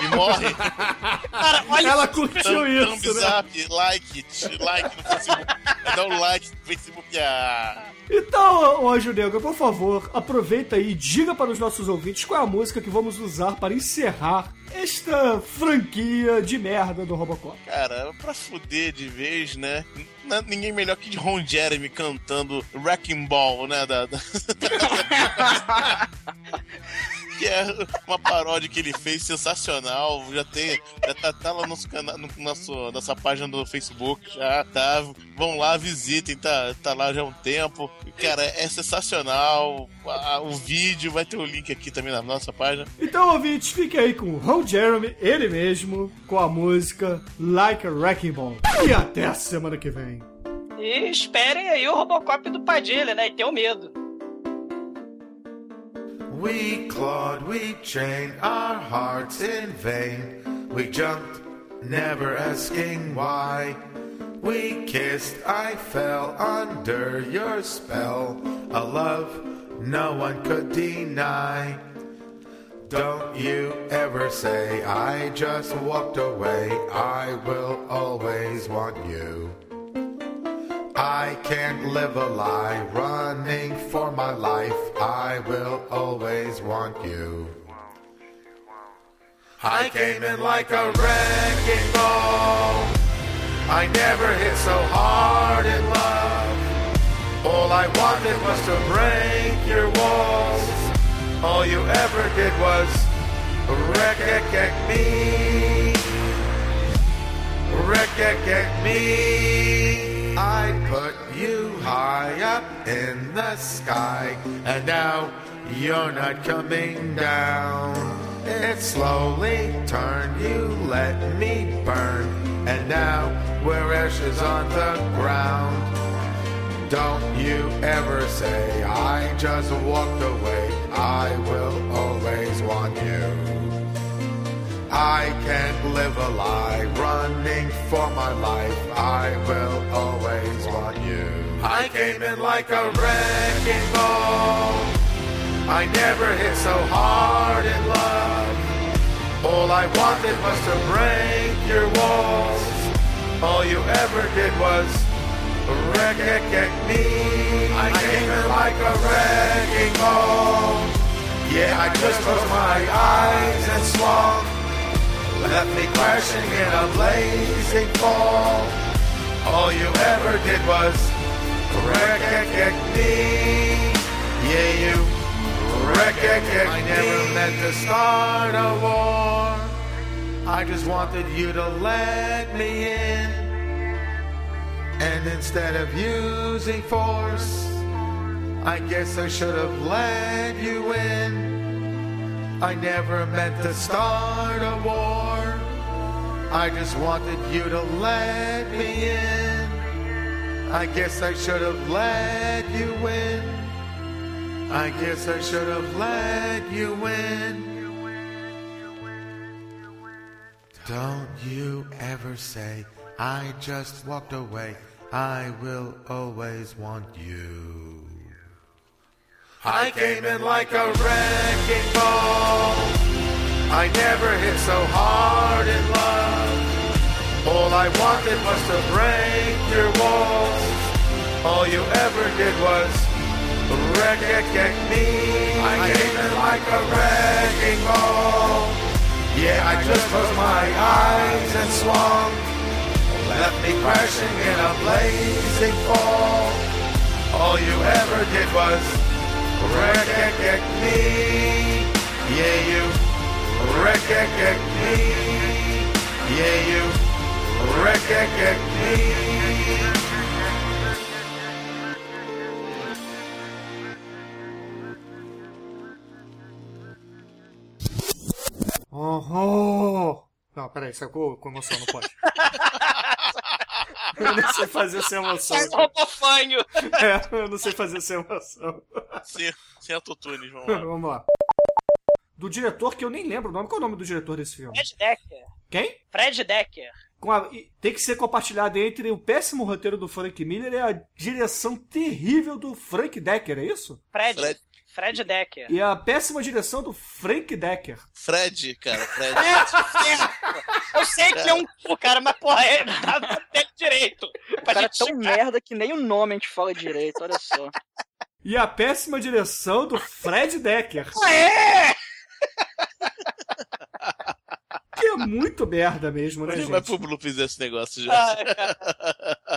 S5: e morre? [laughs]
S3: Cara, olha
S4: Ela curtiu
S5: Thumb
S4: isso, né?
S5: zap, like, like no Facebook. Dá um like no Facebook. Ah.
S4: Então, ô Anjo Negro, por favor, aproveita aí e diga para os nossos ouvintes qual é a música que vamos usar para encerrar esta franquia de merda do Robocop.
S5: Cara, pra fuder de vez, né? Ninguém melhor que Ron Jeremy cantando Wrecking Ball, né? Da, da- [laughs] que é uma paródia que ele fez sensacional. Já tem, já tá, tá lá no nosso canal, no nosso, nossa página do Facebook, já tá. Vão lá, visitem, tá, tá lá já há um tempo. Cara, é sensacional. O vídeo vai ter o link aqui também na nossa página.
S4: Então, ouvintes, fiquem aí com o Ron Jeremy, ele mesmo, com a música Like a Wrecking Ball. E até a semana que vem.
S3: E esperem aí o Robocop do Padilha, né? E tenham medo.
S8: We clawed, we chained our hearts in vain. We jumped, never asking why. We kissed, I fell under your spell. A love no one could deny. Don't you ever say I just walked away. I will always want you. I can't live a lie running for my life. I will always want you. I came in like a wrecking ball. I never hit so hard in love. All I wanted was to break your walls. All you ever did was wreck me. Wreck me. I put you high up in the sky, and now you're not coming down. It slowly turned, you let me burn, and now we're ashes on the ground. Don't you ever say I just walked away. I will always want you. I can't live a lie running for my life. I will always want you. I came in like a wrecking ball. I never hit so hard in love. All I wanted was to break your walls. All you ever did was wreck me. I came in like a wrecking ball. Yeah, I just closed my eyes and swung. Left me crashing in a blazing fall. All you ever did was wreck me. Yeah, you wreck me. I never meant to start a war. I just wanted you to let me in. And instead of using force, I guess I should have let you in. I never meant to start a war. I just wanted you to let me in. I guess I should have let you in. I guess I should have let you in. Don't you ever say, I just walked away. I will always want you. I came in like a wrecking ball. I never hit so hard in love. All I wanted was to break your walls. All you ever did was wreck me. I came in like a wrecking ball. Yeah, I just closed my eyes and swung. Left me crashing in a blazing fall. All you ever did was me. Yeah, you wreck me. Yeah, you wreck me.
S4: Oh, Não, peraí, sacou com emoção, não pode. [laughs] [laughs] eu não sei fazer sem emoção.
S3: Robofanho.
S4: É, eu não sei fazer sem emoção.
S5: Sem, sem autotunes, vamos lá.
S4: Vamos lá. Do diretor, que eu nem lembro o nome. Qual é o nome do diretor desse filme?
S3: Fred Decker.
S4: Quem?
S3: Fred Decker.
S4: Com a- tem que ser compartilhado entre o péssimo roteiro do Frank Miller e a direção terrível do Frank Decker, é isso?
S3: Fred.
S5: Fred.
S3: Fred, Decker.
S4: E a péssima direção do Frank Decker.
S5: Fred, cara, Fred. [laughs]
S3: É. Eu sei que é um cu, cara, mas porra, é, dele direito.
S6: O cara é tão merda que nem o nome a gente fala direito, olha só.
S4: E a péssima direção do Fred Decker.
S3: É!
S4: Que é muito merda mesmo, né,
S5: vai
S4: gente?
S5: pro Bloops esse negócio já?
S3: Ah. [laughs]